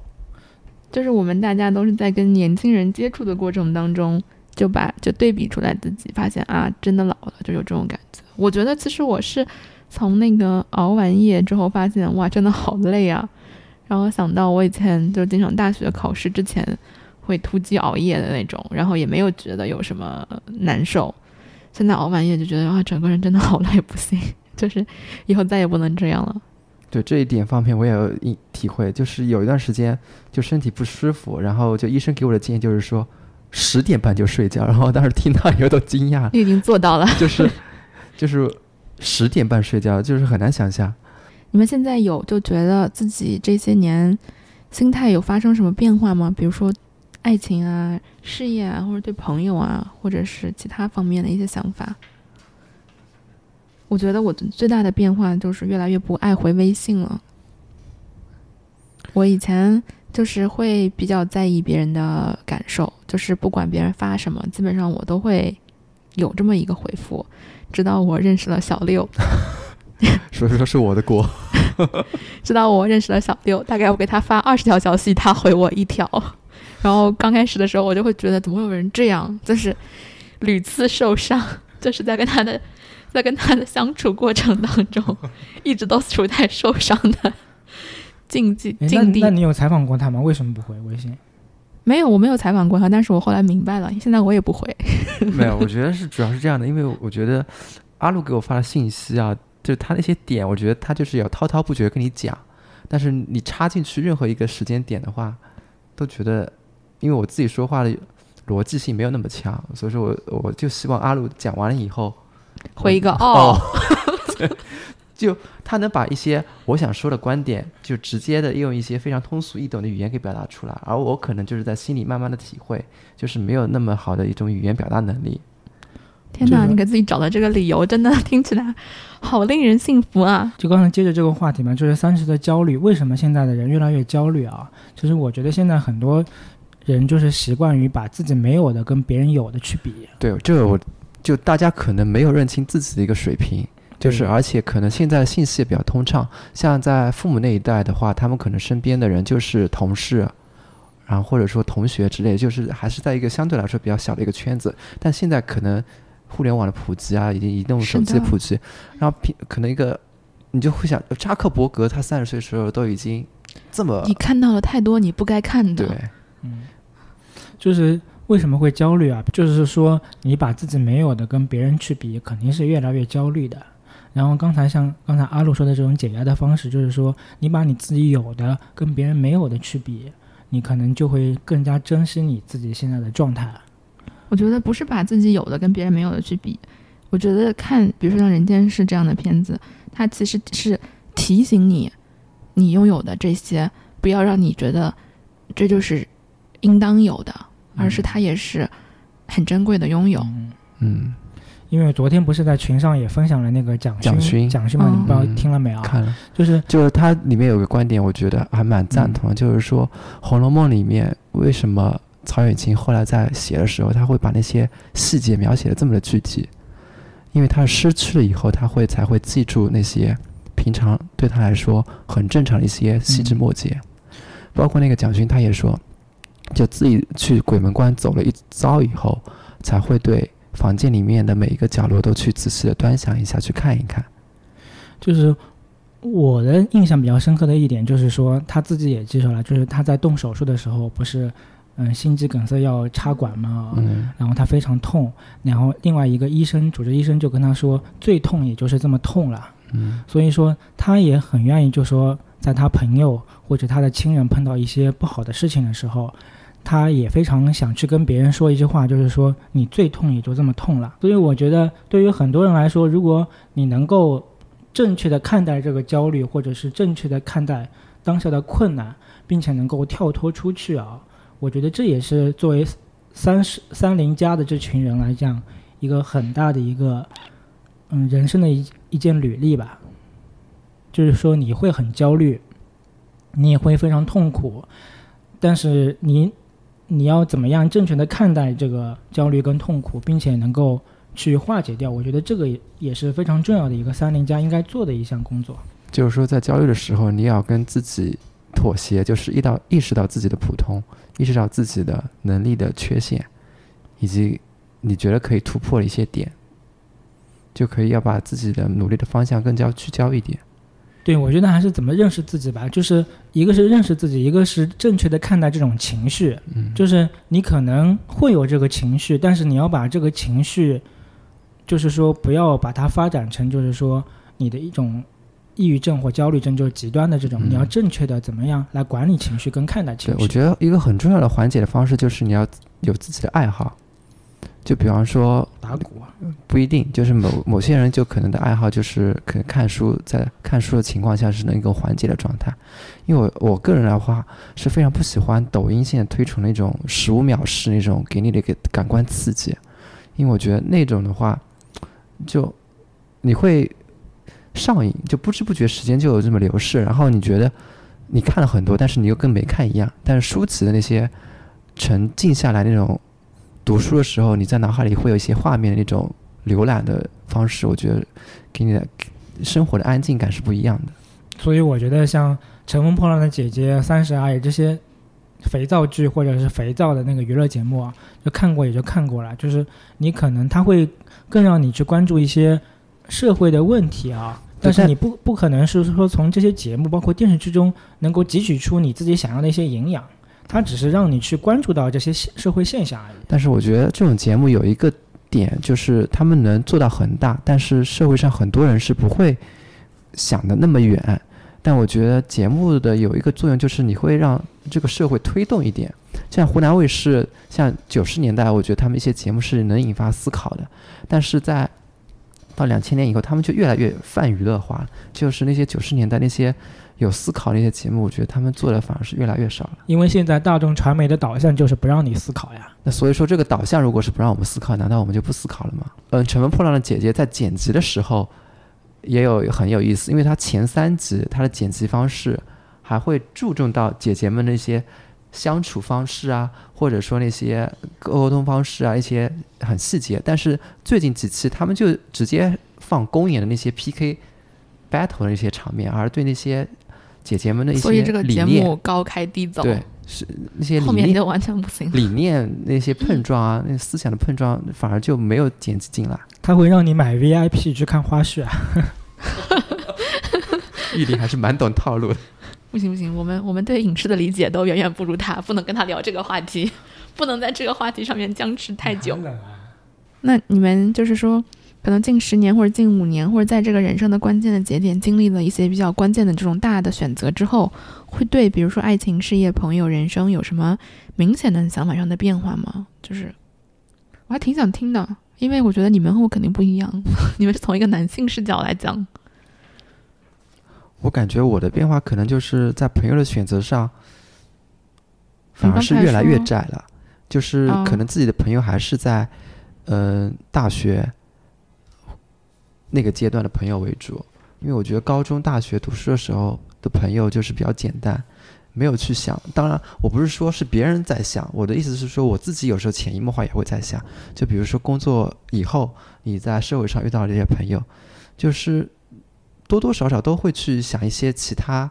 Speaker 2: 就是我们大家都是在跟年轻人接触的过程当中，就把就对比出来自己，发现啊，真的老了，就有这种感觉。我觉得其实我是从那个熬完夜之后发现，哇，真的好累啊。然后想到我以前就经常大学考试之前会突击熬夜的那种，然后也没有觉得有什么难受。现在熬完夜就觉得啊，整个人真的好累，不行，就是以后再也不能这样了。
Speaker 1: 对这一点方面，我也有一体会，就是有一段时间就身体不舒服，然后就医生给我的建议就是说十点半就睡觉，然后当时听到以后都惊讶了，
Speaker 2: 你已经做到了。
Speaker 1: 就是就是十点半睡觉，就是很难想象。
Speaker 2: 你们现在有就觉得自己这些年心态有发生什么变化吗？比如说爱情啊、事业啊，或者对朋友啊，或者是其他方面的一些想法？我觉得我最大的变化就是越来越不爱回微信了。我以前就是会比较在意别人的感受，就是不管别人发什么，基本上我都会有这么一个回复。直到我认识了小六
Speaker 1: 所以说是我的锅。
Speaker 2: 直到我认识了小六，大概我给他发二十条消息，他回我一条。然后刚开始的时候，我就会觉得怎么会有人这样，就是屡次受伤，就是在跟他的在跟他的相处过程当中，一直都处在受伤的 境地境地
Speaker 3: 那。你有采访过他吗？为什么不回微信？
Speaker 2: 没有，我没有采访过他，但是我后来明白了，现在我也不回。
Speaker 1: 没有，我觉得是主要是这样的，因为我觉得阿路给我发的信息啊，就是他那些点，我觉得他就是要滔滔不绝跟你讲，但是你插进去任何一个时间点的话，都觉得，因为我自己说话的逻辑性没有那么强，所以说我我就希望阿路讲完了以后，
Speaker 2: 回一个
Speaker 1: 哦
Speaker 2: 哦，
Speaker 1: 就他能把一些我想说的观点，就直接的用一些非常通俗易懂的语言给表达出来，而我可能就是在心里慢慢的体会，就是没有那么好的一种语言表达能力。
Speaker 2: 天哪，你给自己找的这个理由，真的听起来好令人信服啊！
Speaker 3: 就刚才接着这个话题嘛，就是三十的焦虑，为什么现在的人越来越焦虑啊？其实我觉得现在很多人就是习惯于把自己没有的跟别人有的去比，
Speaker 1: 对，这个我就大家可能没有认清自己的一个水平，就是而且可能现在的信息也比较通畅，像在父母那一代的话，他们可能身边的人就是同事，然后或者说同学之类，就是还是在一个相对来说比较小的一个圈子，但现在可能互联网的普及啊，以及移动手机普及，然后平可能一个你就会想，扎克伯格他三十岁的时候都已经这么
Speaker 2: 你看到了太多你不该看的，
Speaker 1: 对，
Speaker 3: 嗯，就是为什么会焦虑啊？就是说你把自己没有的跟别人去比，肯定是越来越焦虑的。然后刚才像刚才阿路说的这种解压的方式，就是说你把你自己有的跟别人没有的去比，你可能就会更加珍惜你自己现在的状态。
Speaker 2: 我觉得不是把自己有的跟别人没有的去比，我觉得看，比如说像《人间世》这样的片子，它其实是提醒你，你拥有的这些，不要让你觉得这就是应当有的，而是它也是很珍贵的拥有。
Speaker 3: 嗯，
Speaker 1: 嗯，
Speaker 3: 因为昨天不是在群上也分享了那个蒋
Speaker 1: 蒋勋。
Speaker 3: 蒋勋嘛，你不知道
Speaker 1: 嗯。
Speaker 3: 听了没有？
Speaker 1: 看了。
Speaker 3: 就是
Speaker 1: 就是它里面有个观点，我觉得还蛮赞同的，就是说《红楼梦》里面为什么曹雪芹后来在写的时候，他会把那些细节描写的这么的具体，因为他失去了以后，他会才会记住那些平常对他来说很正常的一些细枝末节，包括那个蒋勋，他也说，就自己去鬼门关走了一遭以后，才会对房间里面的每一个角落都去仔细的端详一下，去看一看。
Speaker 3: 就是我的印象比较深刻的一点，就是说他自己也介绍了，就是他在动手术的时候，不是嗯心肌梗塞要插管嘛，
Speaker 1: 嗯
Speaker 3: 然后他非常痛，然后另外一个医生主治医生就跟他说，最痛也就是这么痛了，
Speaker 1: 嗯
Speaker 3: 所以说他也很愿意，就说在他朋友或者他的亲人碰到一些不好的事情的时候。他也非常想去跟别人说一句话，就是说你最痛也就这么痛了。所以我觉得，对于很多人来说，如果你能够正确的看待这个焦虑，或者是正确的看待当下的困难，并且能够跳脱出去啊，我觉得这也是作为三十三零加的这群人来讲，一个很大的一个嗯人生的一一件履历吧。就是说你会很焦虑，你也会非常痛苦，但是你你要怎么样正确的看待这个焦虑跟痛苦，并且能够去化解掉，我觉得这个也也是非常重要的一个三零加应该做的一项工作。
Speaker 1: 就是说，在焦虑的时候，你也要跟自己妥协，就是意到意识到自己的普通，意识到自己的能力的缺陷，以及你觉得可以突破的一些点，就可以要把自己的努力的方向更加聚焦一点。
Speaker 3: 对，我觉得还是怎么认识自己吧，就是一个是认识自己，一个是正确的看待这种情绪。
Speaker 1: 嗯，
Speaker 3: 就是你可能会有这个情绪，但是你要把这个情绪，就是说不要把它发展成就是说你的一种抑郁症或焦虑症，就是极端的这种。
Speaker 1: 嗯
Speaker 3: 你要正确的怎么样来管理情绪跟看待情，绪。
Speaker 1: 我觉得一个很重要的缓解的方式就是你要有自己的爱好，就比方说
Speaker 3: 打鼓啊，
Speaker 1: 不一定，就是某某些人就可能的爱好就是可能看书，在看书的情况下是能够缓解的状态。因为我我个人的话是非常不喜欢抖音现在推崇那种十五秒式那种给你的一个感官刺激，因为我觉得那种的话，就你会上瘾，就不知不觉时间就有这么流逝，然后你觉得你看了很多，但是你又跟没看一样。但是舒淇的那些沉静下来那种读书的时候，你在脑海里会有一些画面的那种浏览的方式，我觉得给你的生活的安静感是不一样的。
Speaker 3: 所以我觉得像《乘风破浪的姐姐》《三十而已》这些肥皂剧或者是肥皂的那个娱乐节目啊，就看过也就看过了。就是你可能它会更让你去关注一些社会的问题啊，但是你不不可能是说从这些节目包括电视剧中能够汲取出你自己想要的一些营养，它只是让你去关注到这些社会现象而已。
Speaker 1: 但是我觉得这种节目有一个点，就是他们能做到很大，但是社会上很多人是不会想的那么远。但我觉得节目的有一个作用，就是你会让这个社会推动一点。像湖南卫视，像九十年代，我觉得他们一些节目是能引发思考的，但是在到两千年以后，他们就越来越泛娱乐化。就是那些九十年代那些有思考那些节目，我觉得他们做的反而是越来越少了。
Speaker 3: 因为现在大众传媒的导向就是不让你思考呀。
Speaker 1: 那所以说，这个导向如果是不让我们思考，难道我们就不思考了吗？嗯，《乘风破浪的姐姐》在剪辑的时候也有很有意思，因为它前三集它的剪辑方式还会注重到姐姐们那些相处方式啊，或者说那些沟通方式啊，一些很细节。但是最近几期他们就直接放公演的那些 PK battle 的一些场面，而对那些姐姐们的一些
Speaker 2: 所以这个节
Speaker 1: 理念
Speaker 2: 目高开低走，
Speaker 1: 对是那些理念
Speaker 2: 后面就完全不行。
Speaker 1: 理念那些碰撞啊，那思想的碰撞，反而就没有剪辑进来。
Speaker 3: 他会让你买 VIP 去看花絮啊。
Speaker 1: 玉林还是蛮懂套路的。
Speaker 2: 不行不行，我们我们对影视的理解都远远不如他，不能跟他聊这个话题，不能在这个话题上面僵持太久。
Speaker 3: 啊！
Speaker 2: 那你们就是说，可能近十年或者近五年，或者在这个人生的关键的节点，经历了一些比较关键的这种大的选择之后，会对比如说爱情、事业、朋友、人生有什么明显的想法上的变化吗？就是我还挺想听的，因为我觉得你们和我肯定不一样，你们是从一个男性视角来讲。
Speaker 1: 我感觉我的变化可能就是在朋友的选择上，反而是越来越窄了。就是
Speaker 2: 哦
Speaker 1: 可能自己的朋友还是在，嗯、大学那个阶段的朋友为主，因为我觉得高中、大学读书的时候的朋友就是比较简单，没有去想。当然，我不是说是别人在想，我的意思是说我自己有时候潜移默化也会在想。就比如说工作以后，你在社会上遇到的这些朋友，就是多多少少都会去想一些其他。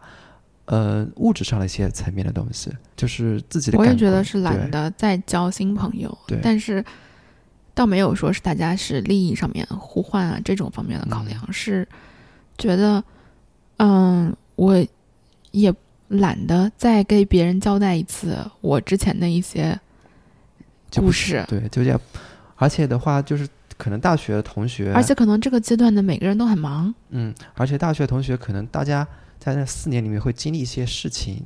Speaker 1: 呃，物质上的一些层面的东西，就是自己的
Speaker 2: 我也觉得是懒得再交新朋友，
Speaker 1: 对
Speaker 2: 但是倒没有说是大家是利益上面互换啊这种方面的考量，是觉得嗯，我也懒得再给别人交代一次我之前的一些故事，
Speaker 1: 对，就这样。而且的话，就是可能大学的同学，
Speaker 2: 而且可能这个阶段的每个人都很忙，
Speaker 1: 嗯，而且大学同学可能大家在那四年里面会经历一些事情，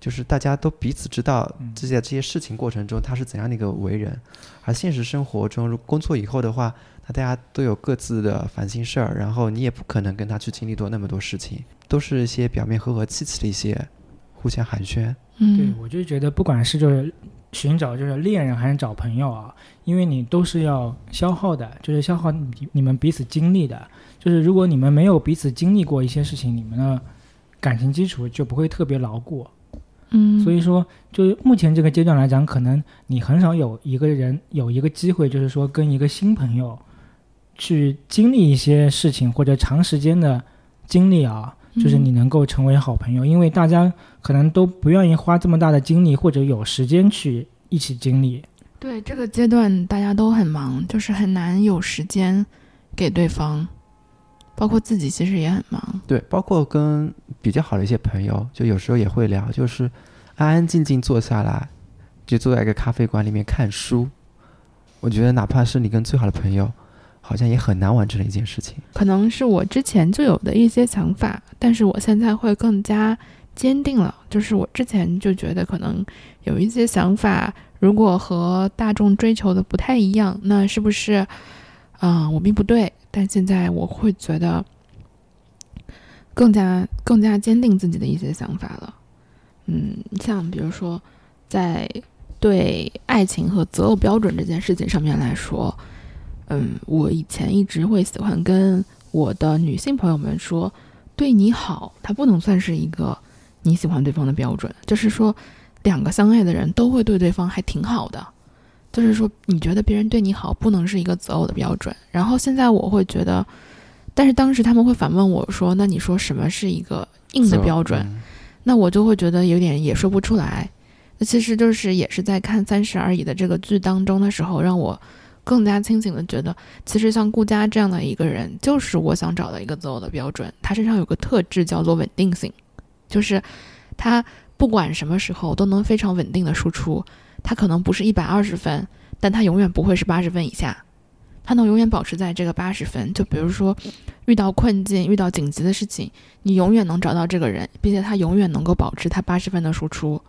Speaker 1: 就是大家都彼此知道
Speaker 3: 嗯
Speaker 1: 这些这些事情过程中他是怎样的一个为人，而现实生活中如工作以后的话，那大家都有各自的烦心事儿，然后你也不可能跟他去经历多那么多事情，都是一些表面和和气气的一些互相寒暄。
Speaker 3: 嗯对
Speaker 2: 嗯，，
Speaker 3: 我就觉得不管是就是寻找就是恋人还是找朋友啊，因为你都是要消耗的，就是消耗你你们彼此经历的。就是如果你们没有彼此经历过一些事情，你们的感情基础就不会特别牢固。
Speaker 2: 嗯，
Speaker 3: 所以说，就是目前这个阶段来讲，可能你很少有一个人有一个机会，就是说跟一个新朋友去经历一些事情，或者长时间的经历啊，就是
Speaker 2: 嗯
Speaker 3: 你能够成为好朋友，因为大家可能都不愿意花这么大的精力或者有时间去一起经历。
Speaker 2: 对这个阶段大家都很忙，就是很难有时间给对方，包括自己其实也很忙。
Speaker 1: 对，包括跟比较好的一些朋友，就有时候也会聊，就是安安静静坐下来，就坐在一个咖啡馆里面看书。我觉得哪怕是你跟最好的朋友，好像也很难完成的一件事情。
Speaker 2: 可能是我之前就有的一些想法，但是我现在会更加坚定了。就是我之前就觉得可能有一些想法，如果和大众追求的不太一样，那是不是，嗯、我并不对？但现在我会觉得更加更加坚定自己的一些想法了。嗯，像比如说，在对爱情和择偶标准这件事情上面来说，嗯，我以前一直会喜欢跟我的女性朋友们说，对你好，它不能算是一个你喜欢对方的标准，就是说，两个相爱的人都会对对方还挺好的，就是说，你觉得别人对你好不能是一个择偶的标准。然后现在我会觉得，但是当时他们会反问我说，那你说什么是一个硬的标准？
Speaker 1: 嗯
Speaker 2: 那我就会觉得有点也说不出来。那其实就是也是在看《三十而已》的这个剧当中的时候，让我更加清醒的觉得，其实像顾佳这样的一个人，就是我想找的一个择偶的标准。他身上有个特质叫做稳定性，就是他不管什么时候都能非常稳定的输出。他可能不是一百二十分，但他永远不会是八十分以下。他能永远保持在这个八十分，就比如说遇到困境、遇到紧急的事情，你永远能找到这个人，并且他永远能够保持他八十分的输出。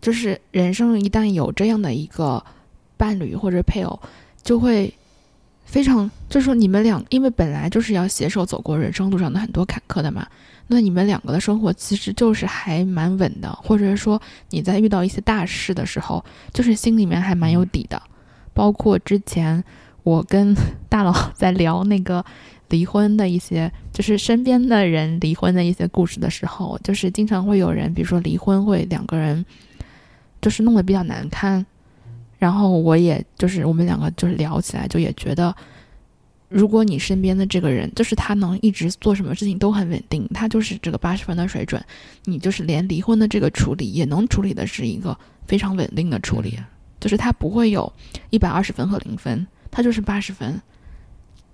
Speaker 2: 就是人生一旦有这样的一个伴侣或者配偶，就会非常，就是说你们俩，因为本来就是要携手走过人生路上的很多坎坷的嘛。那你们两个的生活其实就是还蛮稳的，或者说你在遇到一些大事的时候，就是心里面还蛮有底的。包括之前我跟大佬 在聊那个离婚的一些，就是身边的人离婚的一些故事的时候，就是经常会有人，比如说离婚会两个人就是弄得比较难堪，然后我也就是我们两个就是聊起来，就也觉得。如果你身边的这个人就是他能一直做什么事情都很稳定，他就是这个八十分的水准，你就是连离婚的这个处理也能处理的是一个非常稳定的处理，就是他不会有一百二十分和零分，他就是八十分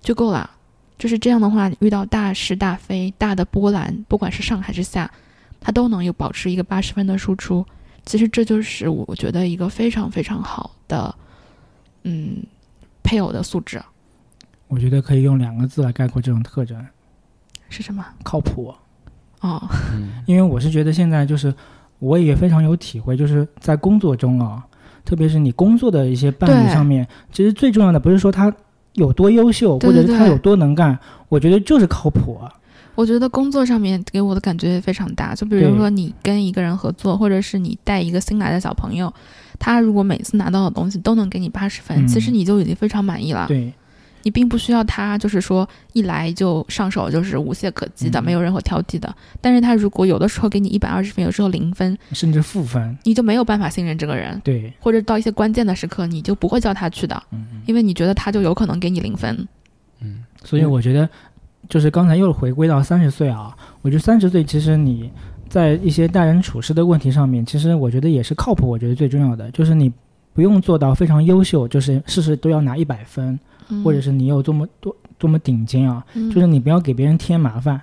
Speaker 2: 就够了。就是这样的话，遇到大是大非、大的波澜，不管是上还是下，他都能有保持一个八十分的输出。其实这就是我觉得一个非常非常好的，嗯，配偶的素质。
Speaker 3: 我觉得可以用两个字来概括这种特征，
Speaker 2: 是什么？
Speaker 3: 靠谱。
Speaker 2: 哦，
Speaker 3: 因为我是觉得现在就是我也非常有体会，就是在工作中啊，特别是你工作的一些伴侣上面，其实最重要的不是说他有多优秀，或者是他有多能干，我觉得就是靠谱。
Speaker 2: 我觉得工作上面给我的感觉也非常大，就比如说你跟一个人合作，或者是你带一个新来的小朋友，他如果每次拿到的东西都能给你八十分，其实你就已经非常满意了。
Speaker 3: 对。
Speaker 2: 你并不需要他，就是说一来就上手就是无懈可击的，没有任何挑剔的。但是他如果有的时候给你一百二十分，有时候零分，
Speaker 3: 甚至负分，
Speaker 2: 你就没有办法信任这个人。
Speaker 3: 对，
Speaker 2: 或者到一些关键的时刻，你就不会叫他去的，因为你觉得他就有可能给你零分。
Speaker 3: 嗯，所以我觉得，就是刚才又回归到三十岁啊，我觉得三十岁其实你在一些待人处事的问题上面，其实我觉得也是靠谱。我觉得最重要的就是你不用做到非常优秀，就是事事都要拿一百分。或者是你有多么多多么顶尖啊，就是你不要给别人添麻烦，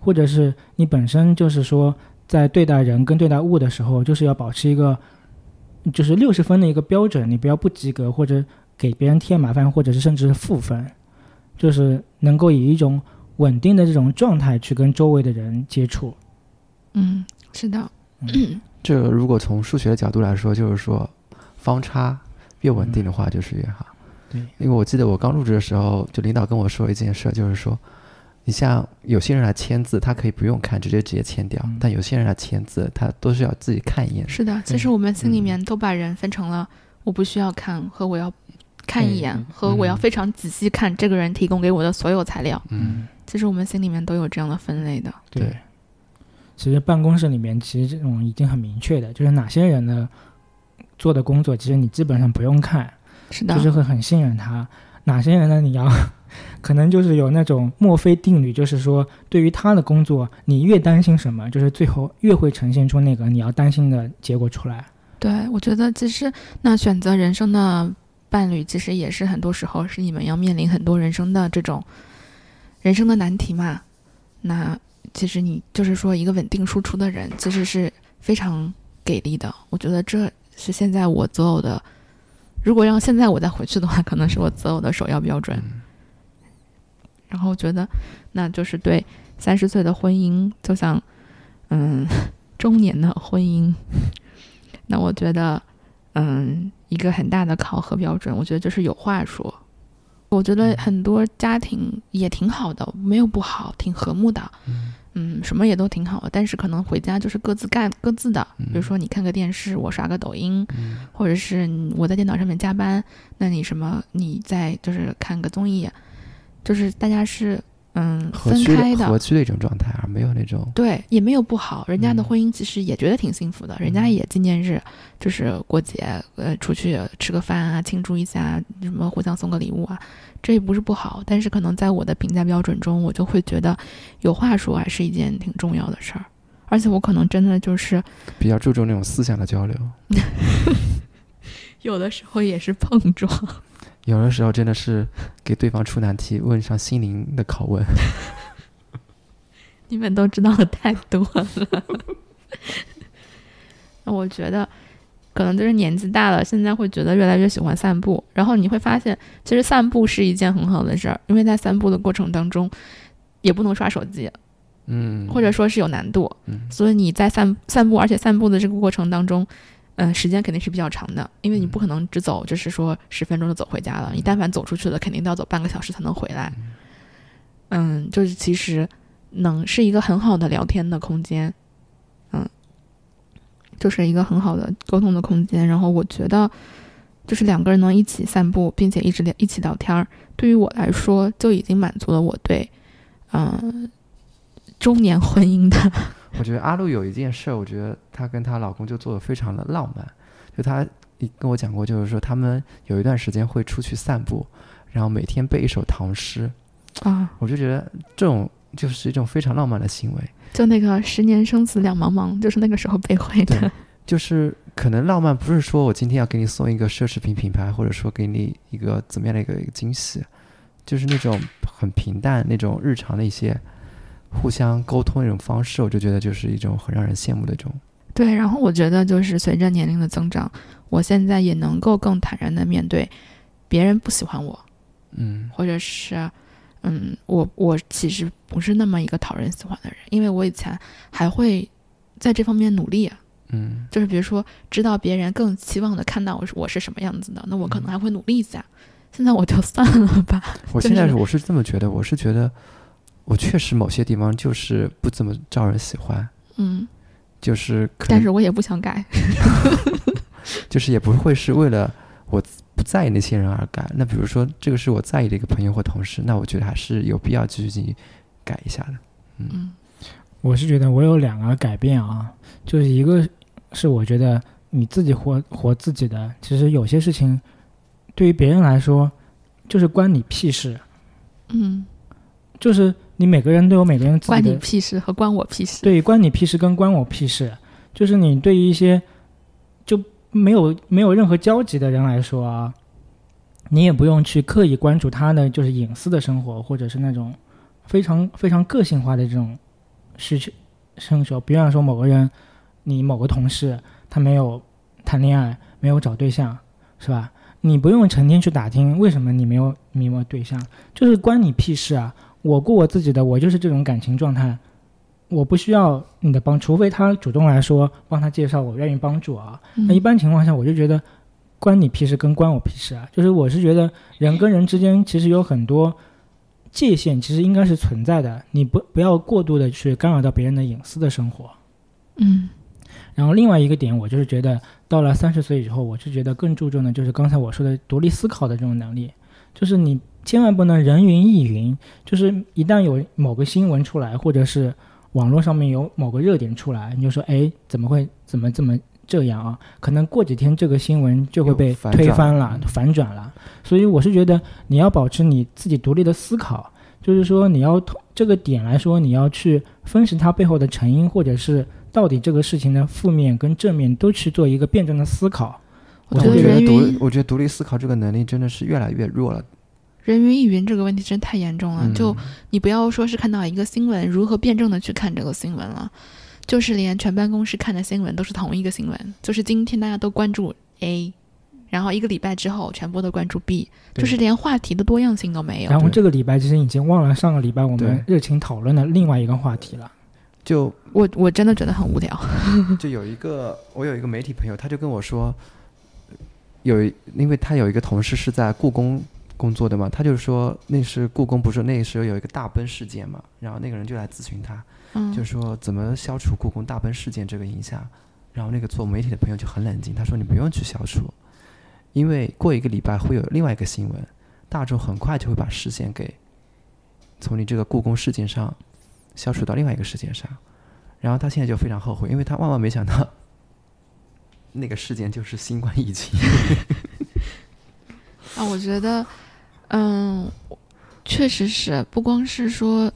Speaker 3: 或者是你本身就是说在对待人跟对待物的时候，就是要保持一个就是六十分的一个标准，你不要不及格或者给别人添麻烦，或者是甚至是负分，就是能够以一种稳定的这种状态去跟周围的人接触。
Speaker 2: 嗯，是的。
Speaker 1: 这如果从数学的角度来说，就是说方差越稳定的话，就是越好。
Speaker 3: 对，
Speaker 1: 因为我记得我刚入职的时候，就领导跟我说一件事，就是说，你像有些人来签字，他可以不用看，直接直接签掉；但有些人来签字，他都是要自己看一眼。
Speaker 2: 是的，其实我们心里面都把人分成了我不需要看和我要看一眼，和我要非常仔细看这个人提供给我的所有材料。
Speaker 1: 嗯，
Speaker 2: 其实我们心里面都有这样的分类的。
Speaker 3: 对，其实办公室里面其实这种已经很明确的，就是哪些人呢做的工作，其实你基本上不用看。
Speaker 2: 是的，
Speaker 3: 就是会很信任他。哪些人呢？你要 可能就是有那种墨菲定律，就是说，对于他的工作，你越担心什么，就是最后越会呈现出那个你要担心的结果出来。
Speaker 2: 对，我觉得其实那选择人生的伴侣，其实也是很多时候是你们要面临很多人生的这种人生的难题嘛。那其实你就是说一个稳定输出的人，其实是非常给力的。我觉得这是现在我择偶的。如果让现在我再回去的话，可能是我择偶的首要标准。然后觉得，那就是对三十岁的婚姻，就像嗯 中年的婚姻。那我觉得，嗯，一个很大的考核标准，我觉得就是有话说。我觉得很多家庭也挺好的，没有不好，挺和睦的。嗯，什么也都挺好的，但是可能回家就是各自干各自的。比如说你看个电视，我刷个抖音，或者是我在电脑上面加班，那你什么你在就是看个综艺，就是大家是嗯分开的
Speaker 1: 合区的一种状态，而没有那种
Speaker 2: 对也没有不好。人家的婚姻其实也觉得挺幸福的，人家也纪念日就是过节呃出去吃个饭啊，庆祝一下什么互相送个礼物啊。这也不是不好，但是可能在我的评价标准中，我就会觉得有话说还是一件挺重要的事儿，而且我可能真的就是
Speaker 1: 比较注重那种思想的交流，
Speaker 2: 有的时候也是碰撞，
Speaker 1: 有的时候真的是给对方出难题，问上心灵的拷问。
Speaker 2: 你们都知道的太多了，那我觉得。可能就是年纪大了，现在会觉得越来越喜欢散步。然后你会发现，其实散步是一件很好的事儿，因为在散步的过程当中，也不能刷手机，
Speaker 1: 嗯，
Speaker 2: 或者说是有难度，嗯所以你在散散步，而且散步的这个过程当中，嗯，时间肯定是比较长的，因为你不可能只走，就是说十分钟就走回家了。你但凡走出去了，肯定都要走半个小时才能回来。嗯，就是其实能是一个很好的聊天的空间，嗯，就是一个很好的沟通的空间。然后我觉得，就是两个人能一起散步，并且一直聊一起聊天儿，对于我来说就已经满足了我对，嗯、中年婚姻的，
Speaker 1: 我觉得阿露有一件事儿，我觉得她跟她老公就做的非常的浪漫。就她跟我讲过，就是说他们有一段时间会出去散步，然后每天背一首唐诗。
Speaker 2: 啊，
Speaker 1: 我就觉得这种就是一种非常浪漫的行为。
Speaker 2: 就那个十年生死两茫茫，就是那个时候背会的。
Speaker 1: 就是可能浪漫不是说我今天要给你送一个奢侈品品牌，或者说给你一个怎么样的一个一个惊喜，就是那种很平淡、那种日常的一些互相沟通的一种方式，我就觉得就是一种很让人羡慕的一种。
Speaker 2: 对，然后我觉得就是随着年龄的增长，我现在也能够更坦然的面对别人不喜欢我，
Speaker 1: 嗯
Speaker 2: 或者是，嗯，我我其实不是那么一个讨人喜欢的人，因为我以前还会在这方面努力啊，
Speaker 1: 嗯
Speaker 2: 就是比如说知道别人更期望的看到我是我是什么样子的，那我可能还会努力一下。现在我就算了吧，
Speaker 1: 我现在我是这么觉得，我是觉得我确实某些地方就是不怎么招人喜欢，
Speaker 2: 嗯，
Speaker 1: 就是可
Speaker 2: 但是我也不想改，
Speaker 1: 就是也不会是为了我不在意那些人而改。那比如说这个是我在意的一个朋友或同事，那我觉得还是有必要继续进行改一下的。
Speaker 2: 嗯。
Speaker 3: 我是觉得我有两个改变啊，就是一个是我觉得你自己活活自己的，其实有些事情对于别人来说就是关你屁事，
Speaker 2: 嗯，
Speaker 3: 就是你每个人都有每个人自
Speaker 2: 关
Speaker 3: 己的
Speaker 2: 你屁事和关我屁事。
Speaker 3: 对，关你屁事跟关我屁事，就是你对于一些就没有没有任何交集的人来说啊，你也不用去刻意关注他的就是隐私的生活，或者是那种非常非常个性化的这种需求生活。比方说某个人，你某个同事他没有谈恋爱，没有找对象，是吧？你不用成天去打听为什么你没有你没有对象，就是关你屁事啊！我过我自己的，我就是这种感情状态，我不需要你的帮，除非他主动来说帮他介绍，我愿意帮助啊。
Speaker 2: 嗯
Speaker 3: 那一般情况下，我就觉得关你屁事跟关我屁事啊，就是我是觉得人跟人之间其实有很多界限，其实应该是存在的，你不不要过度的去干扰到别人的隐私的生活。
Speaker 2: 嗯
Speaker 3: 然后另外一个点，我就是觉得到了三十岁以后，我是觉得更注重的就是刚才我说的独立思考的这种能力，就是你千万不能人云亦云，就是一旦有某个新闻出来，或者是网络上面有某个热点出来，你就说，哎，怎么会怎么这么这样啊？可能过几天这个新闻就会被推翻了
Speaker 1: 嗯、
Speaker 3: 反转了。所以我是觉得你要保持你自己独立的思考，就是说你要通这个点来说，你要去分析它背后的成因，或者是到底这个事情的负面跟正面都去做一个辩证的思考。
Speaker 2: 我觉得
Speaker 1: 独我觉得独立思考这个能力真的是越来越弱了。
Speaker 2: 人云亦云这个问题真太严重了。
Speaker 1: 嗯
Speaker 2: 就你不要说是看到一个新闻，如何辩证的去看这个新闻了，就是连全办公室看的新闻都是同一个新闻，就是今天大家都关注 A，然后一个礼拜之后全部都关注 B，就是连话题的多样性都没有。
Speaker 3: 然后这个礼拜其实已经忘了上个礼拜我们热情讨论的另外一个话题了。
Speaker 1: 就
Speaker 2: 我我真的觉得很无聊。
Speaker 1: 就有一个我有一个媒体朋友，他就跟我说，有一因为他有一个同事是在故宫工作的嘛，他就说那是故宫不是那时候有一个大崩事件嘛，然后那个人就来咨询他，
Speaker 2: 嗯，
Speaker 1: 就说怎么消除故宫大崩事件这个影响。然后那个做媒体的朋友就很冷静，他说你不用去消除，因为过一个礼拜会有另外一个新闻，大众很快就会把视线给从你这个故宫事件上消除到另外一个事件上。然后他现在就非常后悔，因为他万万没想到那个事件就是新冠疫情。
Speaker 2: 啊，我觉得，嗯，确实是，不光是说，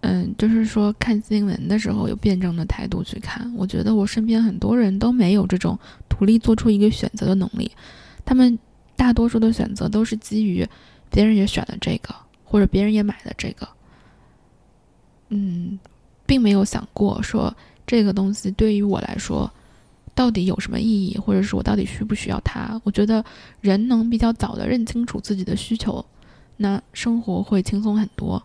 Speaker 2: 嗯，就是说看新闻的时候有辩证的态度去看。我觉得我身边很多人都没有这种独立做出一个选择的能力，他们大多数的选择都是基于别人也选了这个，或者别人也买了这个，嗯，并没有想过说这个东西对于我来说到底有什么意义，或者是我到底需不需要它。我觉得人能比较早的认清楚自己的需求，那生活会轻松很多。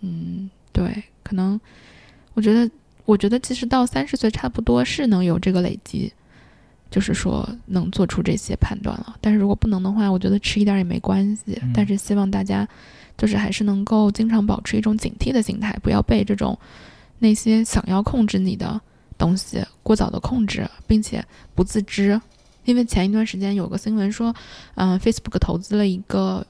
Speaker 2: 嗯，对，可能我觉得，我觉得其实到三十岁差不多是能有这个累积，就是说能做出这些判断了。但是如果不能的话，我觉得迟一点也没关系。
Speaker 3: 嗯
Speaker 2: 但是希望大家就是还是能够经常保持一种警惕的心态，不要被这种那些想要控制你的东西过早的控制，并且不自知。因为前一段时间有个新闻说，嗯，Facebook 投资了一个，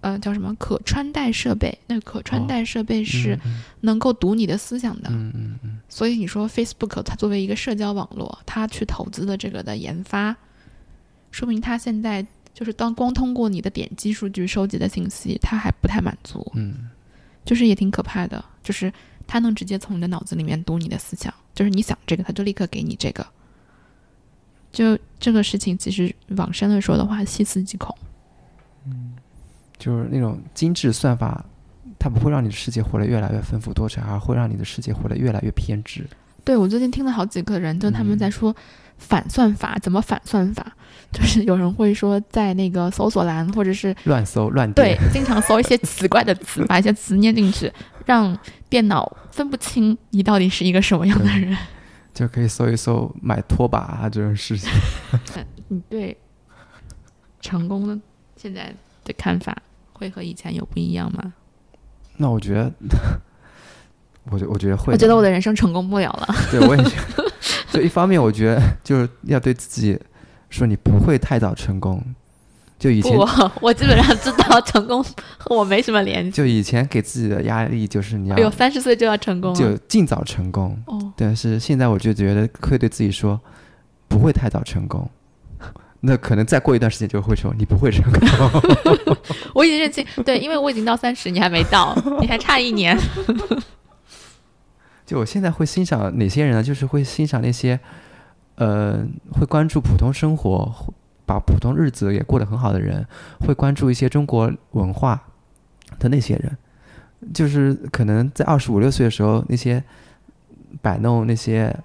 Speaker 2: 呃，叫什么可穿戴设备，那个可穿戴设备是能够读你的思想的。
Speaker 1: 嗯嗯嗯。
Speaker 2: 所以你说 Facebook 它作为一个社交网络，它去投资的这个的研发，说明它现在就是当光通过你的点击数据收集的信息，它还不太满足。
Speaker 1: 嗯。
Speaker 2: 就是也挺可怕的，就是它能直接从你的脑子里面读你的思想，就是你想这个，它就立刻给你这个。就这个事情，其实往深了说的话，细思极恐。
Speaker 3: 嗯，
Speaker 1: 就是那种精致算法，它不会让你的世界活得越来越丰富多彩，而会让你的世界活得越来越偏执。
Speaker 2: 对，我最近听了好几个人，就他们在说反算法，怎么反算法？就是有人会说，在那个搜索栏或者是
Speaker 1: 乱搜乱
Speaker 2: 对，经常搜一些奇怪的词，把一些词念进去，让电脑分不清你到底是一个什么样的人。
Speaker 1: 就可以搜一搜买拖把啊这种事情。
Speaker 2: 你对成功的现在的看法会和以前有不一样吗？
Speaker 1: 那我觉得，我觉我觉得会。
Speaker 2: 我觉得我的人生成功不了了。
Speaker 1: 对，我也觉得。就一方面，我觉得就是要对自己说，你不会太早成功。就以前，
Speaker 2: 我 我基本上知道成功和我没什么联系。
Speaker 1: 就以前给自己的压力就是你要
Speaker 2: 有三十岁就要成功，
Speaker 1: 就尽早成功。
Speaker 2: 哦，
Speaker 1: 但是现在我就觉得会对自己说，不会太早成功。那可能再过一段时间就会说你不会成功。
Speaker 2: 我已经认清，对，因为我已经到三十，你还没到，你还差一年。
Speaker 1: 就我现在会欣赏哪些人呢？就是会欣赏那些，呃，会关注普通生活。把普通日子也过得很好的人，会关注一些中国文化的那些人，就是可能在二十五六岁的时候，那些摆弄那些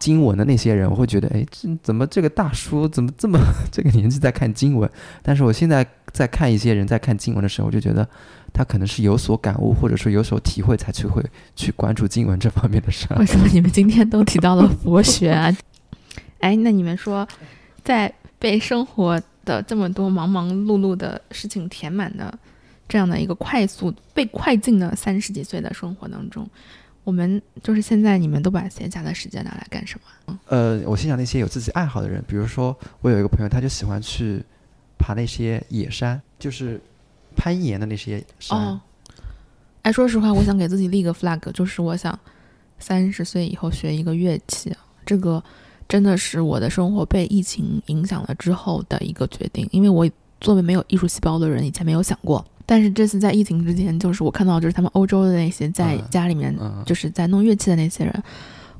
Speaker 1: 经文的那些人，我会觉得，哎，这怎么这个大叔怎么这么这个年纪在看经文？但是我现在在看一些人在看经文的时候，我就觉得他可能是有所感悟，或者说有所体会，才去会去关注经文这方面的事。
Speaker 2: 为什么你们今天都提到了佛学啊？哎，那你们说在。被生活的这么多忙忙碌碌的事情填满的，这样的一个快速被快进的三十几岁的生活当中，我们就是现在你们都把闲暇的时间拿来干什么？
Speaker 1: 呃，我欣赏那些有自己爱好的人，比如说我有一个朋友，他就喜欢去爬那些野山，就是攀岩的那些山。
Speaker 2: 哦，哎，说实话，我想给自己立个 flag，就是我想三十岁以后学一个乐器，这个。真的是我的生活被疫情影响了之后的一个决定，因为我作为没有艺术细胞的人，以前没有想过。但是这次在疫情之前，就是我看到就是他们欧洲的那些在家里面就是在弄乐器的那些人，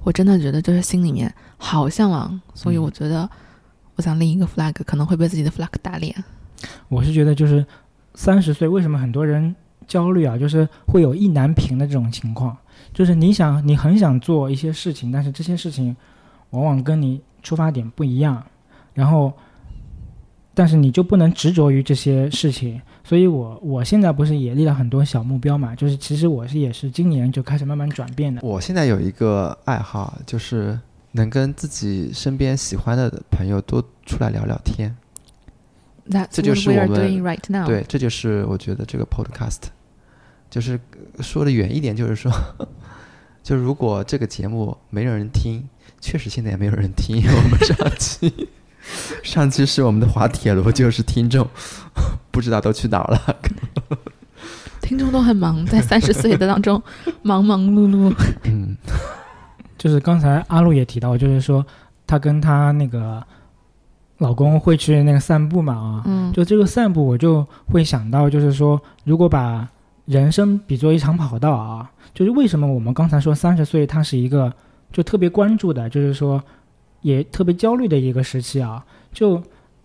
Speaker 2: 我真的觉得就是心里面好向往。所以我觉得我想立一个 flag，可能会被自己的 flag 打脸。
Speaker 3: 我是觉得就是三十岁为什么很多人焦虑啊？就是会有意难平的这种情况，就是你想你很想做一些事情，但是这些事情。往往跟你出发点不一样，然后，但是你就不能执着于这些事情。所以我我现在不是也立了很多小目标嘛？就是其实我是也是今年就开始慢慢转变的。
Speaker 1: 我现在有一个爱好，就是能跟自己身边喜欢的朋友多出来聊聊天。这就是我们对，这就是我觉得这个 podcast，就是说的远一点，就是说，就如果这个节目没有人听。确实，现在也没有人听 我们上期。上期是我们的滑铁卢，就是听众不知道都去哪儿了。
Speaker 2: 听众都很忙，在 三十岁的当中忙忙碌碌。
Speaker 1: 嗯，
Speaker 3: 就是刚才阿露也提到，就是说她跟她那个老公会去那个散步嘛啊。
Speaker 2: 嗯。
Speaker 3: 就这个散步，我就会想到，就是说，如果把人生比作一场跑道啊，就是为什么我们刚才说三十岁，它是一个。就特别关注的，就是说，也特别焦虑的一个时期啊。就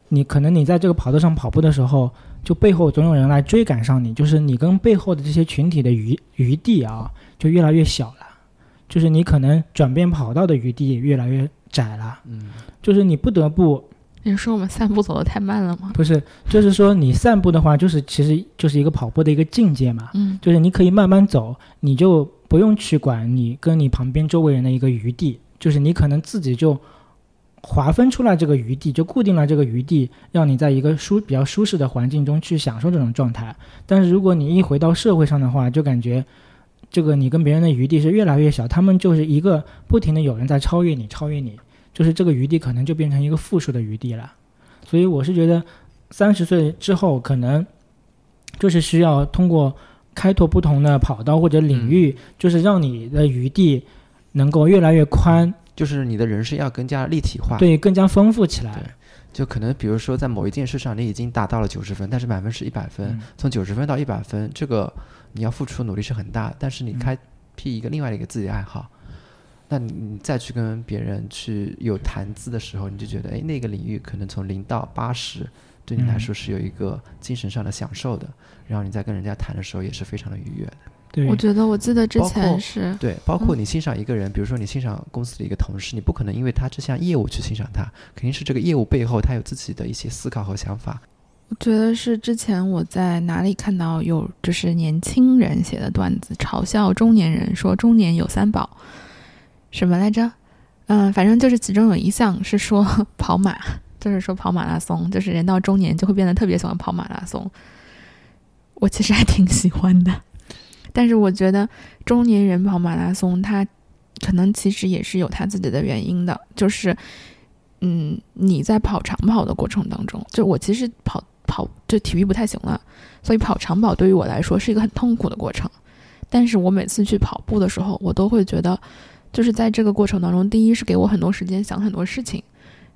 Speaker 3: 你可能你在这个跑道上跑步的时候，就背后总有人来追赶上你，就是你跟背后的这些群体的余余地啊，就越来越小了。就是你可能转变跑道的余地越来越窄了。
Speaker 1: 嗯，
Speaker 3: 就是你不得不。
Speaker 2: 你说我们散步走得太慢了吗？
Speaker 3: 不是，就是说你散步的话，就是其实就是一个跑步的一个境界嘛。
Speaker 2: 嗯，
Speaker 3: 就是你可以慢慢走，你就。不用去管你跟你旁边周围人的一个余地，就是你可能自己就划分出来这个余地，就固定了这个余地，让你在一个舒比较舒适的环境中去享受这种状态。但是如果你一回到社会上的话，就感觉这个你跟别人的余地是越来越小，他们就是一个不停的有人在超越你，超越你，就是这个余地可能就变成一个负数的余地了。所以我是觉得，三十岁之后可能就是需要通过开拓不同的跑道或者领域，就是让你的余地能够越来越宽。
Speaker 1: 就是你的人生要更加立体化，
Speaker 3: 对，更加丰富起来。
Speaker 1: 就可能比如说在某一件事上你已经达到了九十分，但是满分是一百分，从九十分到一百分，这个你要付出努力是很大。但是你开辟一个另外的一个自己的爱好，那你你再去跟别人去有谈资的时候，你就觉得哎，那个领域可能从零到八十对你来说是有一个精神上的享受的，然后你在跟人家谈的时候也是非常的愉悦的。
Speaker 2: 我觉得我记得之前是
Speaker 1: 对，包括你欣赏一个人，比如说你欣赏公司的一个同事，你不可能因为他这项业务去欣赏他，肯定是这个业务背后他有自己的一些思考和想法。
Speaker 2: 我觉得是之前我在哪里看到有就是年轻人写的段子，嘲笑中年人说中年有三宝，什么来着？嗯，反正就是其中有一项是说 跑马，就是说跑马拉松，就是人到中年就会变得特别喜欢跑马拉松。我其实还挺喜欢的。但是我觉得中年人跑马拉松，他可能其实也是有他自己的原因的，就是，嗯，你在跑长跑的过程当中，就我其实跑跑就体育不太行了，所以跑长跑对于我来说是一个很痛苦的过程。但是我每次去跑步的时候，我都会觉得，就是在这个过程当中，第一是给我很多时间想很多事情，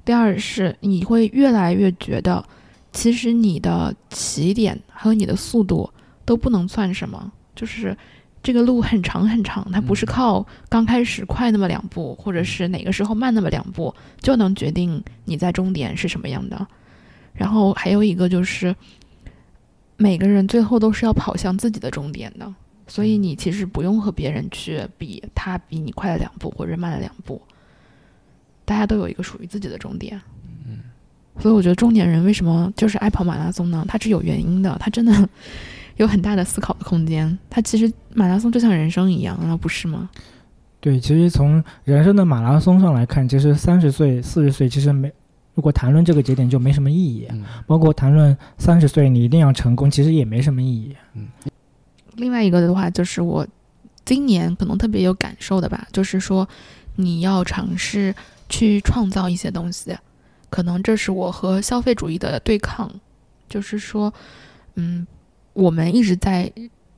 Speaker 2: 第二是你会越来越觉得，其实你的起点和你的速度都不能算什么。就是这个路很长很长，它不是靠刚开始快那么两步，或者是哪个时候慢那么两步就能决定你在终点是什么样的。然后还有一个就是，每个人最后都是要跑向自己的终点的，所以你其实不用和别人去比，他比你快了两步或者慢了两步，大家都有一个属于自己的终点。嗯，所以我觉得中年人为什么就是爱跑马拉松呢？他是有原因的，他真的。有很大的思考的空间。它其实马拉松就像人生一样，啊，不是吗？
Speaker 3: 对，其实从人生的马拉松上来看，其实三十岁、四十岁其实没，如果谈论这个节点就没什么意义。嗯。包括谈论三十岁你一定要成功，其实也没什么意义。嗯。
Speaker 2: 另外一个的话，就是我今年可能特别有感受的吧，就是说你要尝试去创造一些东西，可能这是我和消费主义的对抗，就是说，嗯。我们一直在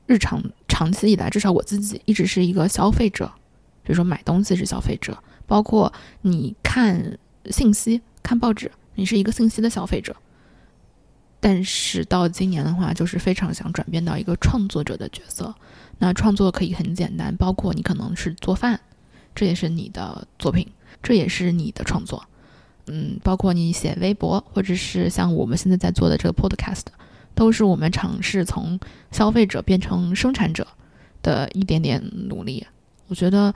Speaker 2: 日常长期以来，至少我自己一直是一个消费者，比如说买东西是消费者，包括你看信息、看报纸，你是一个信息的消费者。但是到今年的话，就是非常想转变到一个创作者的角色。那创作可以很简单，包括你可能是做饭，这也是你的作品，这也是你的创作。嗯，包括你写微博，或者是像我们现在在做的这个 podcast。都是我们尝试从消费者变成生产者的一点点努力。我觉得，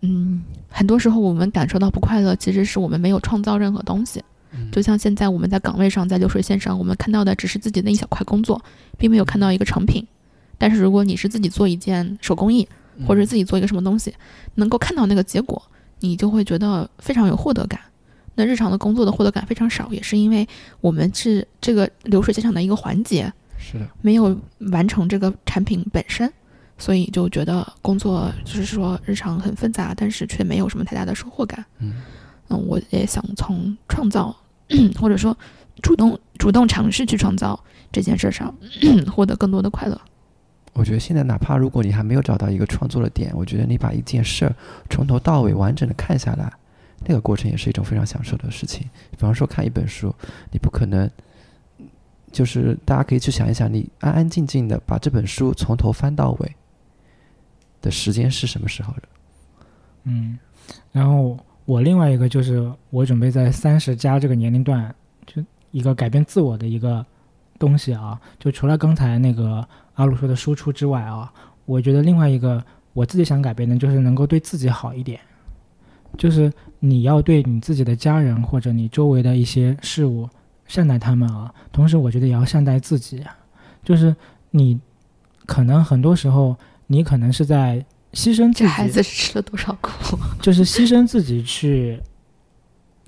Speaker 2: 嗯，很多时候我们感受到不快乐，其实是我们没有创造任何东西。就像现在我们在岗位上，在流水线上，我们看到的只是自己那一小块工作，并没有看到一个成品。但是如果你是自己做一件手工艺，或者自己做一个什么东西，能够看到那个结果，你就会觉得非常有获得感。那日常的工作的获得感非常少，也是因为我们是这个流水线上的一个环节，
Speaker 1: 是的，
Speaker 2: 没有完成这个产品本身，所以就觉得工作就是说日常很纷杂，但是却没有什么太大的收获感。嗯，嗯，我也想从创造或者说主动主动尝试去创造这件事上 获得更多的快乐。
Speaker 1: 我觉得现在哪怕如果你还没有找到一个创作的点，我觉得你把一件事儿从头到尾完整的看下来。那个过程也是一种非常享受的事情。比方说看一本书，你不可能，就是大家可以去想一想，你安安静静的把这本书从头翻到尾的时间是什么时候的？
Speaker 3: 嗯，然后我另外一个就是我准备在三十加这个年龄段，就一个改变自我的一个东西啊，就除了刚才那个阿鲁说的输出之外啊，我觉得另外一个我自己想改变的，就是能够对自己好一点。就是你要对你自己的家人或者你周围的一些事物善待他们啊，同时我觉得也要善待自己。就是你可能很多时候你可能是在牺牲自己，
Speaker 2: 孩子吃了多少苦？
Speaker 3: 就是牺牲自己去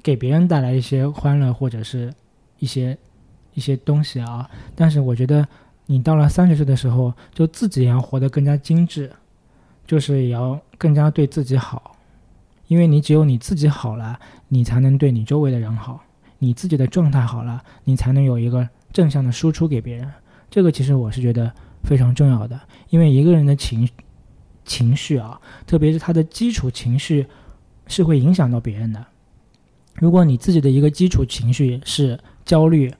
Speaker 3: 给别人带来一些欢乐或者是一些一些东西啊。但是我觉得你到了三十岁的时候，就自己也要活得更加精致，就是也要更加对自己好，因为你只有你自己好了，你才能对你周围的人好，你自己的状态好了，你才能有一个正向的输出给别人。这个其实我是觉得非常重要的，因为一个人的情情绪啊，特别是他的基础情绪，是会影响到别人的。如果你自己的一个基础情绪是焦虑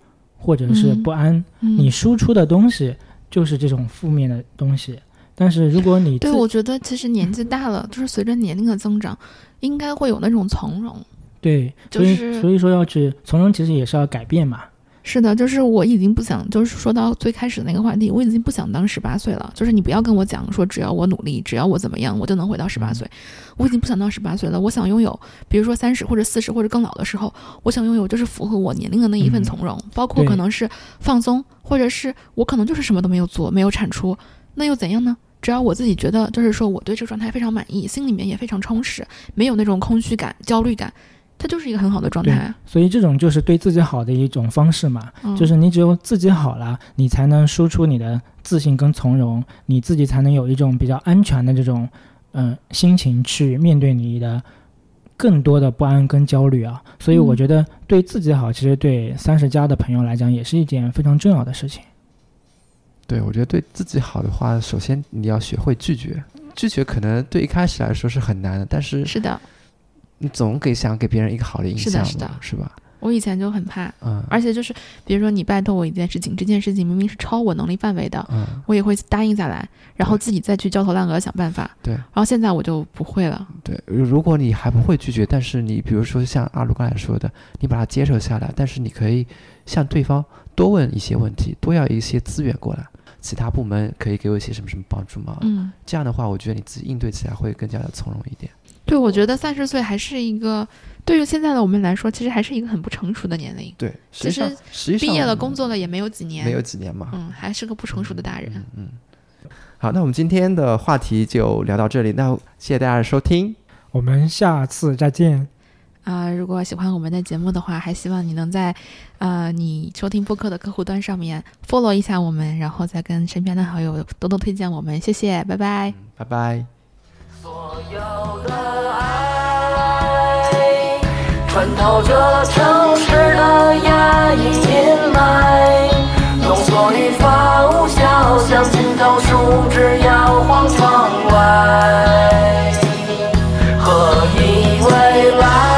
Speaker 3: 或者是不安，
Speaker 2: 嗯
Speaker 3: 你输出的东西就是这种负面的东西。但是如果你
Speaker 2: 对，我觉得其实年纪 大了，就是随着年龄的增长，应该会有那种从容。
Speaker 3: 对，所以
Speaker 2: 就是
Speaker 3: 所以说要去从容，其实也是要改变嘛。
Speaker 2: 是的，就是我已经不想，就是说到最开始的那个话题，我已经不想当十八岁了。就是你不要跟我讲说，只要我努力，只要我怎么样，我就能回到十八岁。我已经不想当十八岁了。我想拥有，比如说三十或者四十或者更老的时候，我想拥有就是符合我年龄的那一份
Speaker 3: 嗯
Speaker 2: 从容，包括可能是放松，或者是我可能就是什么都没有做，没有产出，那又怎样呢？只要我自己觉得，就是说我对这个状态非常满意，心里面也非常充实，没有那种空虚感、焦虑感，它就是一个很好的状
Speaker 3: 对
Speaker 2: 态。
Speaker 3: 所以这种就是对自己好的一种方式嘛。
Speaker 2: 嗯、
Speaker 3: 就是你只有自己好了，你才能输出你的自信跟从容，你自己才能有一种比较安全的这种嗯、呃心情去面对你的更多的不安跟焦虑啊。所以我
Speaker 2: 嗯
Speaker 3: 觉得对自己好，其实对三十加的朋友来讲也是一件非常重要的事情。
Speaker 1: 对，我觉得对自己好的话，首先你要学会拒绝。拒绝可能对一开始来说是很难的，但是
Speaker 2: 是的，
Speaker 1: 你总给想给别人一个好的印象
Speaker 2: 是的是的
Speaker 1: 是吧？
Speaker 2: 我以前就很怕，
Speaker 1: 嗯，
Speaker 2: 而且就是比如说你拜托我一件事情，这件事情明明是超我能力范围的，
Speaker 1: 嗯，
Speaker 2: 我也会答应下来，然后自己再去焦头烂额想办法。
Speaker 1: 对
Speaker 2: 然后现在我就不会了。
Speaker 1: 对，如如果你还不会拒绝，但是你比如说像阿鲁刚才说的，你把它接受下来，但是你可以向对方多问一些问题，多要一些资源过来，其他部门可以给我一些什么什么帮助吗？
Speaker 2: 嗯，
Speaker 1: 这样的话，我觉得你自己应对起来会更加的从容一点。
Speaker 2: 对，我觉得三十岁还是一个对于现在的我们来说，其实还是一个很不成熟的年龄。
Speaker 1: 对，
Speaker 2: 其实
Speaker 1: 实
Speaker 2: 毕业了，工作了也没有几年，
Speaker 1: 没有几年嘛。
Speaker 2: 嗯，还是个不成熟的大人。
Speaker 1: 嗯嗯。好，那我们今天的话题就聊到这里，那谢谢大家的收听。
Speaker 3: 我们下次再见。
Speaker 2: 啊、如果喜欢我们的节目的话，还希望你能在呃你收听播客的客户端上面 follow 一下我们，然后再跟身边的好友多多推荐我们。谢谢，拜拜。
Speaker 1: 拜拜。
Speaker 4: 所有的爱穿透这城市的压抑阴霾，浓缩愈发无效，像心头树枝摇晃窗外。何以未来？